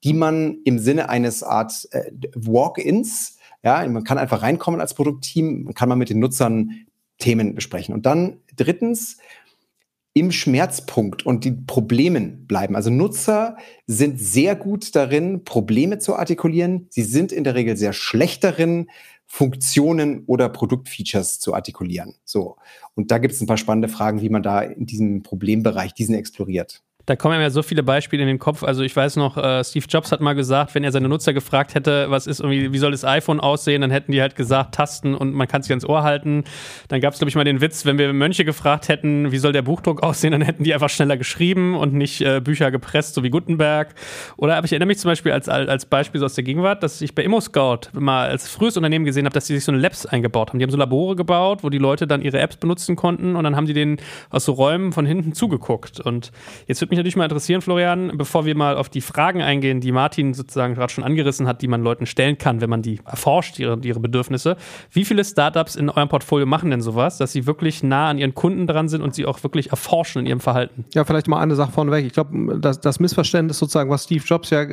[SPEAKER 2] die man im Sinne eines Art äh, Walk-ins, ja, man kann einfach reinkommen als Produktteam, man kann mal mit den Nutzern Themen besprechen. Und dann drittens, im Schmerzpunkt und die Problemen bleiben. Also Nutzer sind sehr gut darin, Probleme zu artikulieren. Sie sind in der Regel sehr schlecht darin, Funktionen oder Produktfeatures zu artikulieren. So. Und da gibt es ein paar spannende Fragen, wie man da in diesem Problembereich diesen exploriert.
[SPEAKER 1] Da kommen ja so viele Beispiele in den Kopf. Also ich weiß noch, äh, Steve Jobs hat mal gesagt, wenn er seine Nutzer gefragt hätte, was ist irgendwie, wie soll das iPhone aussehen, dann hätten die halt gesagt, Tasten und man kann es ans Ohr halten. Dann gab es, glaube ich, mal den Witz, wenn wir Mönche gefragt hätten, wie soll der Buchdruck aussehen, dann hätten die einfach schneller geschrieben und nicht äh, Bücher gepresst, so wie Gutenberg. Oder aber ich erinnere mich zum Beispiel als, als Beispiel so aus der Gegenwart, dass ich bei ImmoScout mal als frühes Unternehmen gesehen habe, dass die sich so eine Labs eingebaut haben. Die haben so Labore gebaut, wo die Leute dann ihre Apps benutzen konnten und dann haben die denen aus so Räumen von hinten zugeguckt. Und jetzt würde mich natürlich mal interessieren, Florian, bevor wir mal auf die Fragen eingehen, die Martin sozusagen gerade schon angerissen hat, die man Leuten stellen kann, wenn man die erforscht, ihre, ihre Bedürfnisse. Wie viele Startups in eurem Portfolio machen denn sowas, dass sie wirklich nah an ihren Kunden dran sind und sie auch wirklich erforschen in ihrem Verhalten?
[SPEAKER 4] Ja, vielleicht mal eine Sache vorneweg. Ich glaube, das, das Missverständnis sozusagen, was Steve Jobs ja,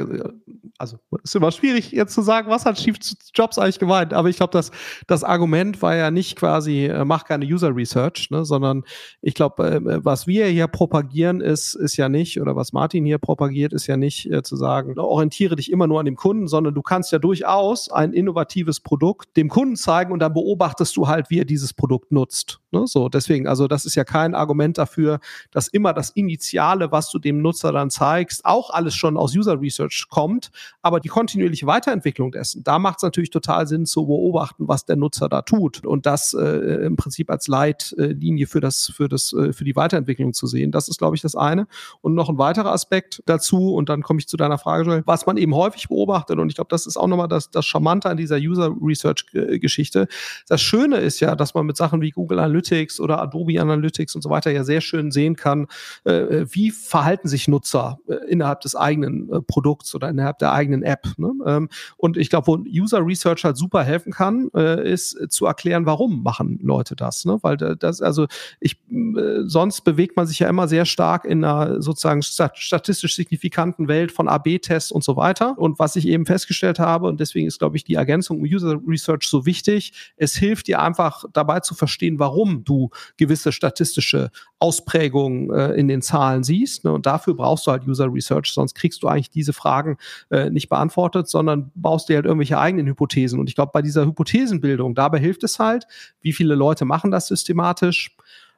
[SPEAKER 4] also ist immer schwierig jetzt zu sagen, was hat Steve Jobs eigentlich gemeint, aber ich glaube, das, das Argument war ja nicht quasi, äh, mach keine User Research, ne, sondern ich glaube, äh, was wir hier propagieren, ist, ist ja nicht, oder was Martin hier propagiert, ist ja nicht äh, zu sagen, orientiere dich immer nur an dem Kunden, sondern du kannst ja durchaus ein innovatives Produkt dem Kunden zeigen und dann beobachtest du halt, wie er dieses Produkt nutzt. Ne? So, deswegen, also das ist ja kein Argument dafür, dass immer das Initiale, was du dem Nutzer dann zeigst, auch alles schon aus User Research kommt, aber die kontinuierliche Weiterentwicklung dessen, da macht es natürlich total Sinn zu beobachten, was der Nutzer da tut und das äh, im Prinzip als Leitlinie für das, für das, äh, für die Weiterentwicklung zu sehen. Das ist, glaube ich, das eine. Und noch ein weiterer Aspekt dazu, und dann komme ich zu deiner Frage, Joel, was man eben häufig beobachtet, und ich glaube, das ist auch nochmal das, das Charmante an dieser User Research-Geschichte. Das Schöne ist ja, dass man mit Sachen wie Google Analytics oder Adobe Analytics und so weiter ja sehr schön sehen kann, äh, wie verhalten sich Nutzer äh, innerhalb des eigenen äh, Produkts oder innerhalb der eigenen App. Ne? Ähm, und ich glaube, wo User Research halt super helfen kann, äh, ist zu erklären, warum machen Leute das. Ne? Weil das, also ich, äh, sonst bewegt man sich ja immer sehr stark in einer sozusagen statistisch signifikanten Welt von AB-Tests und so weiter. Und was ich eben festgestellt habe, und deswegen ist, glaube ich, die Ergänzung User Research so wichtig, es hilft dir einfach dabei zu verstehen, warum du gewisse statistische Ausprägungen äh, in den Zahlen siehst. Ne? Und dafür brauchst du halt User Research, sonst kriegst du eigentlich diese Fragen äh, nicht beantwortet, sondern baust dir halt irgendwelche eigenen Hypothesen. Und ich glaube, bei dieser Hypothesenbildung, dabei hilft es halt, wie viele Leute machen das systematisch.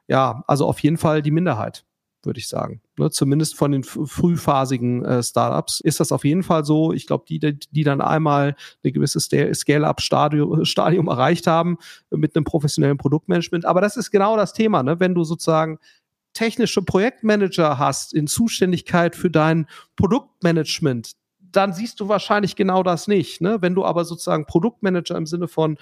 [SPEAKER 4] Ja, also auf jeden Fall die Minderheit würde ich sagen. Ne, zumindest von den frühphasigen äh, Startups ist das auf jeden Fall so. Ich glaube, die, die dann einmal eine gewisse Scale-up-Stadium Stadium erreicht haben mit einem professionellen Produktmanagement. Aber das ist genau das Thema, ne? wenn du sozusagen technische Projektmanager hast in Zuständigkeit für dein Produktmanagement, dann siehst du wahrscheinlich genau das nicht. Ne? Wenn du aber sozusagen Produktmanager im Sinne von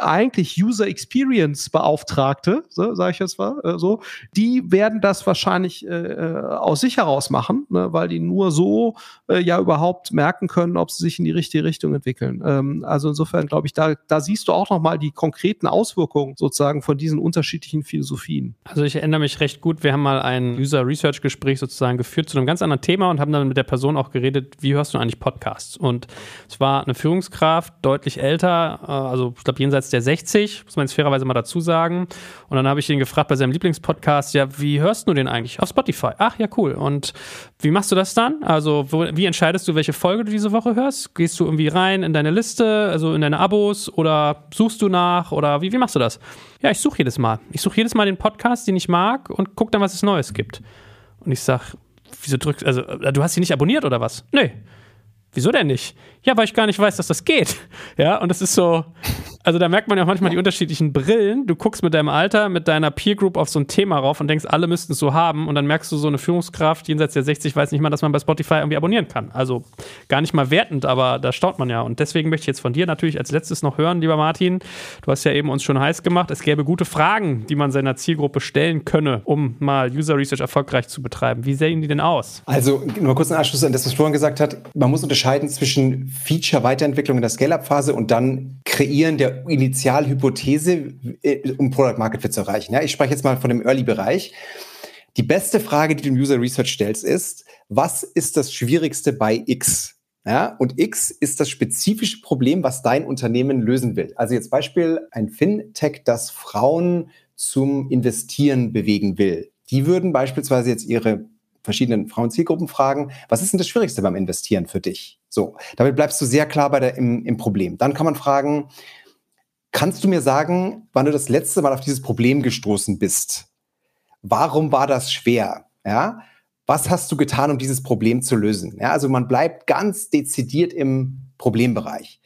[SPEAKER 4] eigentlich User Experience Beauftragte, so, sage ich jetzt mal äh, so, die werden das wahrscheinlich äh, äh, aus sich heraus machen, ne, weil die nur so äh, ja überhaupt merken können, ob sie sich in die richtige Richtung entwickeln. Ähm, also insofern glaube ich, da, da siehst du auch noch mal die konkreten Auswirkungen sozusagen von diesen unterschiedlichen Philosophien.
[SPEAKER 1] Also ich erinnere mich recht gut, wir haben mal ein User Research Gespräch sozusagen geführt zu einem ganz anderen Thema und haben dann mit der Person auch geredet, wie hörst du eigentlich Podcasts? Und es war eine Führungskraft, deutlich älter, äh, also ich glaube jenseits der 60, muss man jetzt fairerweise mal dazu sagen. Und dann habe ich ihn gefragt bei seinem Lieblingspodcast, ja, wie hörst du den eigentlich? Auf Spotify. Ach ja, cool. Und wie machst du das dann? Also, wo, wie entscheidest du, welche Folge du diese Woche hörst? Gehst du irgendwie rein in deine Liste, also in deine Abos oder suchst du nach oder wie, wie machst du das? Ja, ich suche jedes Mal. Ich suche jedes Mal den Podcast, den ich mag und gucke dann, was es Neues gibt. Und ich sag, wieso drückst, also, du hast ihn nicht abonniert oder was? Nee. Wieso denn nicht? Ja, weil ich gar nicht weiß, dass das geht. Ja, und das ist so, also da merkt man ja auch manchmal die unterschiedlichen Brillen. Du guckst mit deinem Alter, mit deiner Peer Group auf so ein Thema rauf und denkst, alle müssten es so haben. Und dann merkst du, so eine Führungskraft jenseits der 60 weiß nicht mal, dass man bei Spotify irgendwie abonnieren kann. Also gar nicht mal wertend, aber da staunt man ja. Und deswegen möchte ich jetzt von dir natürlich als letztes noch hören, lieber Martin. Du hast ja eben uns schon heiß gemacht. Es gäbe gute Fragen, die man seiner Zielgruppe stellen könne, um mal User Research erfolgreich zu betreiben. Wie sehen die denn aus?
[SPEAKER 2] Also nur kurz einen Anschluss an das, was Florian gesagt hat. Man muss unterscheiden zwischen Feature-Weiterentwicklung in der Scale-Up-Phase und dann Kreieren der Initialhypothese, äh, um Product Market Fit zu erreichen. Ja, ich spreche jetzt mal von dem Early-Bereich. Die beste Frage, die du im User Research stellst, ist, was ist das Schwierigste bei X? Ja, und X ist das spezifische Problem, was dein Unternehmen lösen will. Also jetzt Beispiel ein Fintech, das Frauen zum Investieren bewegen will. Die würden beispielsweise jetzt ihre verschiedenen Frauenzielgruppen fragen, was ist denn das Schwierigste beim Investieren für dich? So, damit bleibst du sehr klar bei der, im, im Problem. Dann kann man fragen, Kannst du mir sagen, wann du das letzte Mal auf dieses Problem gestoßen bist? Warum war das schwer? Ja? Was hast du getan, um dieses Problem zu lösen? Ja, also man bleibt ganz dezidiert im Problembereich.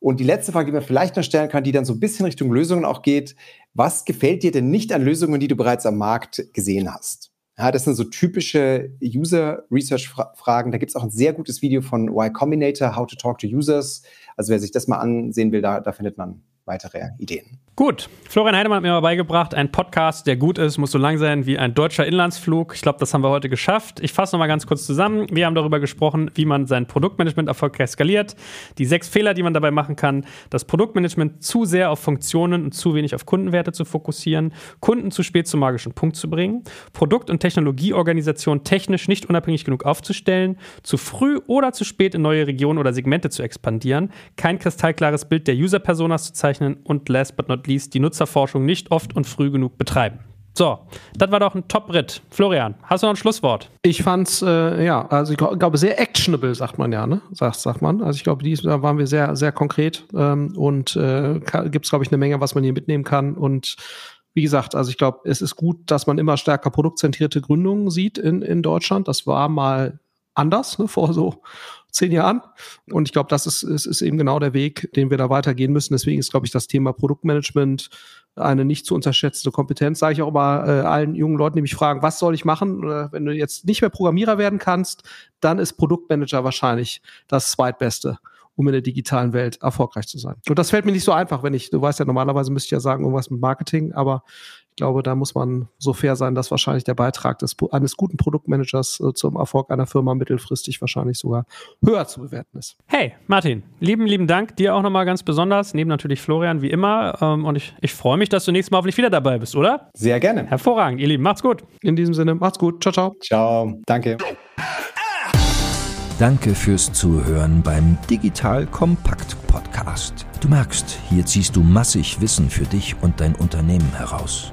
[SPEAKER 2] Und die letzte Frage, die man vielleicht noch stellen kann, die dann so ein bisschen Richtung Lösungen auch geht, was gefällt dir denn nicht an Lösungen, die du bereits am Markt gesehen hast? Ja, das sind so typische User-Research-Fragen. Da gibt es auch ein sehr gutes Video von Y Combinator, How to Talk to Users. Also wer sich das mal ansehen will, da, da findet man weitere Ideen.
[SPEAKER 1] Gut, Florian Heidemann hat mir mal beigebracht, ein Podcast, der gut ist, muss so lang sein wie ein deutscher Inlandsflug. Ich glaube, das haben wir heute geschafft. Ich fasse nochmal ganz kurz zusammen. Wir haben darüber gesprochen, wie man sein Produktmanagement erfolgreich skaliert, die sechs Fehler, die man dabei machen kann, das Produktmanagement zu sehr auf Funktionen und zu wenig auf Kundenwerte zu fokussieren, Kunden zu spät zum magischen Punkt zu bringen, Produkt- und Technologieorganisation technisch nicht unabhängig genug aufzustellen, zu früh oder zu spät in neue Regionen oder Segmente zu expandieren, kein kristallklares Bild der User-Personas zu zeichnen und last but not least die Nutzerforschung nicht oft und früh genug betreiben. So, das war doch ein Top-Ritt. Florian, hast du noch ein Schlusswort?
[SPEAKER 4] Ich fand's, äh, ja, also ich glaube, sehr actionable, sagt man ja, ne? Sagt, sagt man. Also ich glaube, da waren wir sehr, sehr konkret ähm, und äh, gibt es, glaube ich, eine Menge, was man hier mitnehmen kann. Und wie gesagt, also ich glaube, es ist gut, dass man immer stärker produktzentrierte Gründungen sieht in, in Deutschland. Das war mal anders, ne, vor so zehn Jahren. Und ich glaube, das ist, ist, ist eben genau der Weg, den wir da weitergehen müssen. Deswegen ist, glaube ich, das Thema Produktmanagement eine nicht zu unterschätzende Kompetenz. Sage ich auch immer äh, allen jungen Leuten, die mich fragen, was soll ich machen? Oder wenn du jetzt nicht mehr Programmierer werden kannst, dann ist Produktmanager wahrscheinlich das zweitbeste um in der digitalen Welt erfolgreich zu sein. Und das fällt mir nicht so einfach, wenn ich, du weißt ja, normalerweise müsste ich ja sagen, irgendwas mit Marketing, aber glaube, da muss man so fair sein, dass wahrscheinlich der Beitrag des, eines guten Produktmanagers äh, zum Erfolg einer Firma mittelfristig wahrscheinlich sogar höher zu bewerten ist.
[SPEAKER 1] Hey, Martin, lieben, lieben Dank. Dir auch nochmal ganz besonders, neben natürlich Florian wie immer. Ähm, und ich, ich freue mich, dass du nächstes Mal hoffentlich wieder dabei bist, oder?
[SPEAKER 2] Sehr gerne.
[SPEAKER 1] Hervorragend, ihr Lieben. Macht's gut.
[SPEAKER 4] In diesem Sinne, macht's gut. Ciao, ciao.
[SPEAKER 2] Ciao. Danke.
[SPEAKER 3] Danke fürs Zuhören beim Digital Kompakt Podcast. Du merkst, hier ziehst du massig Wissen für dich und dein Unternehmen heraus.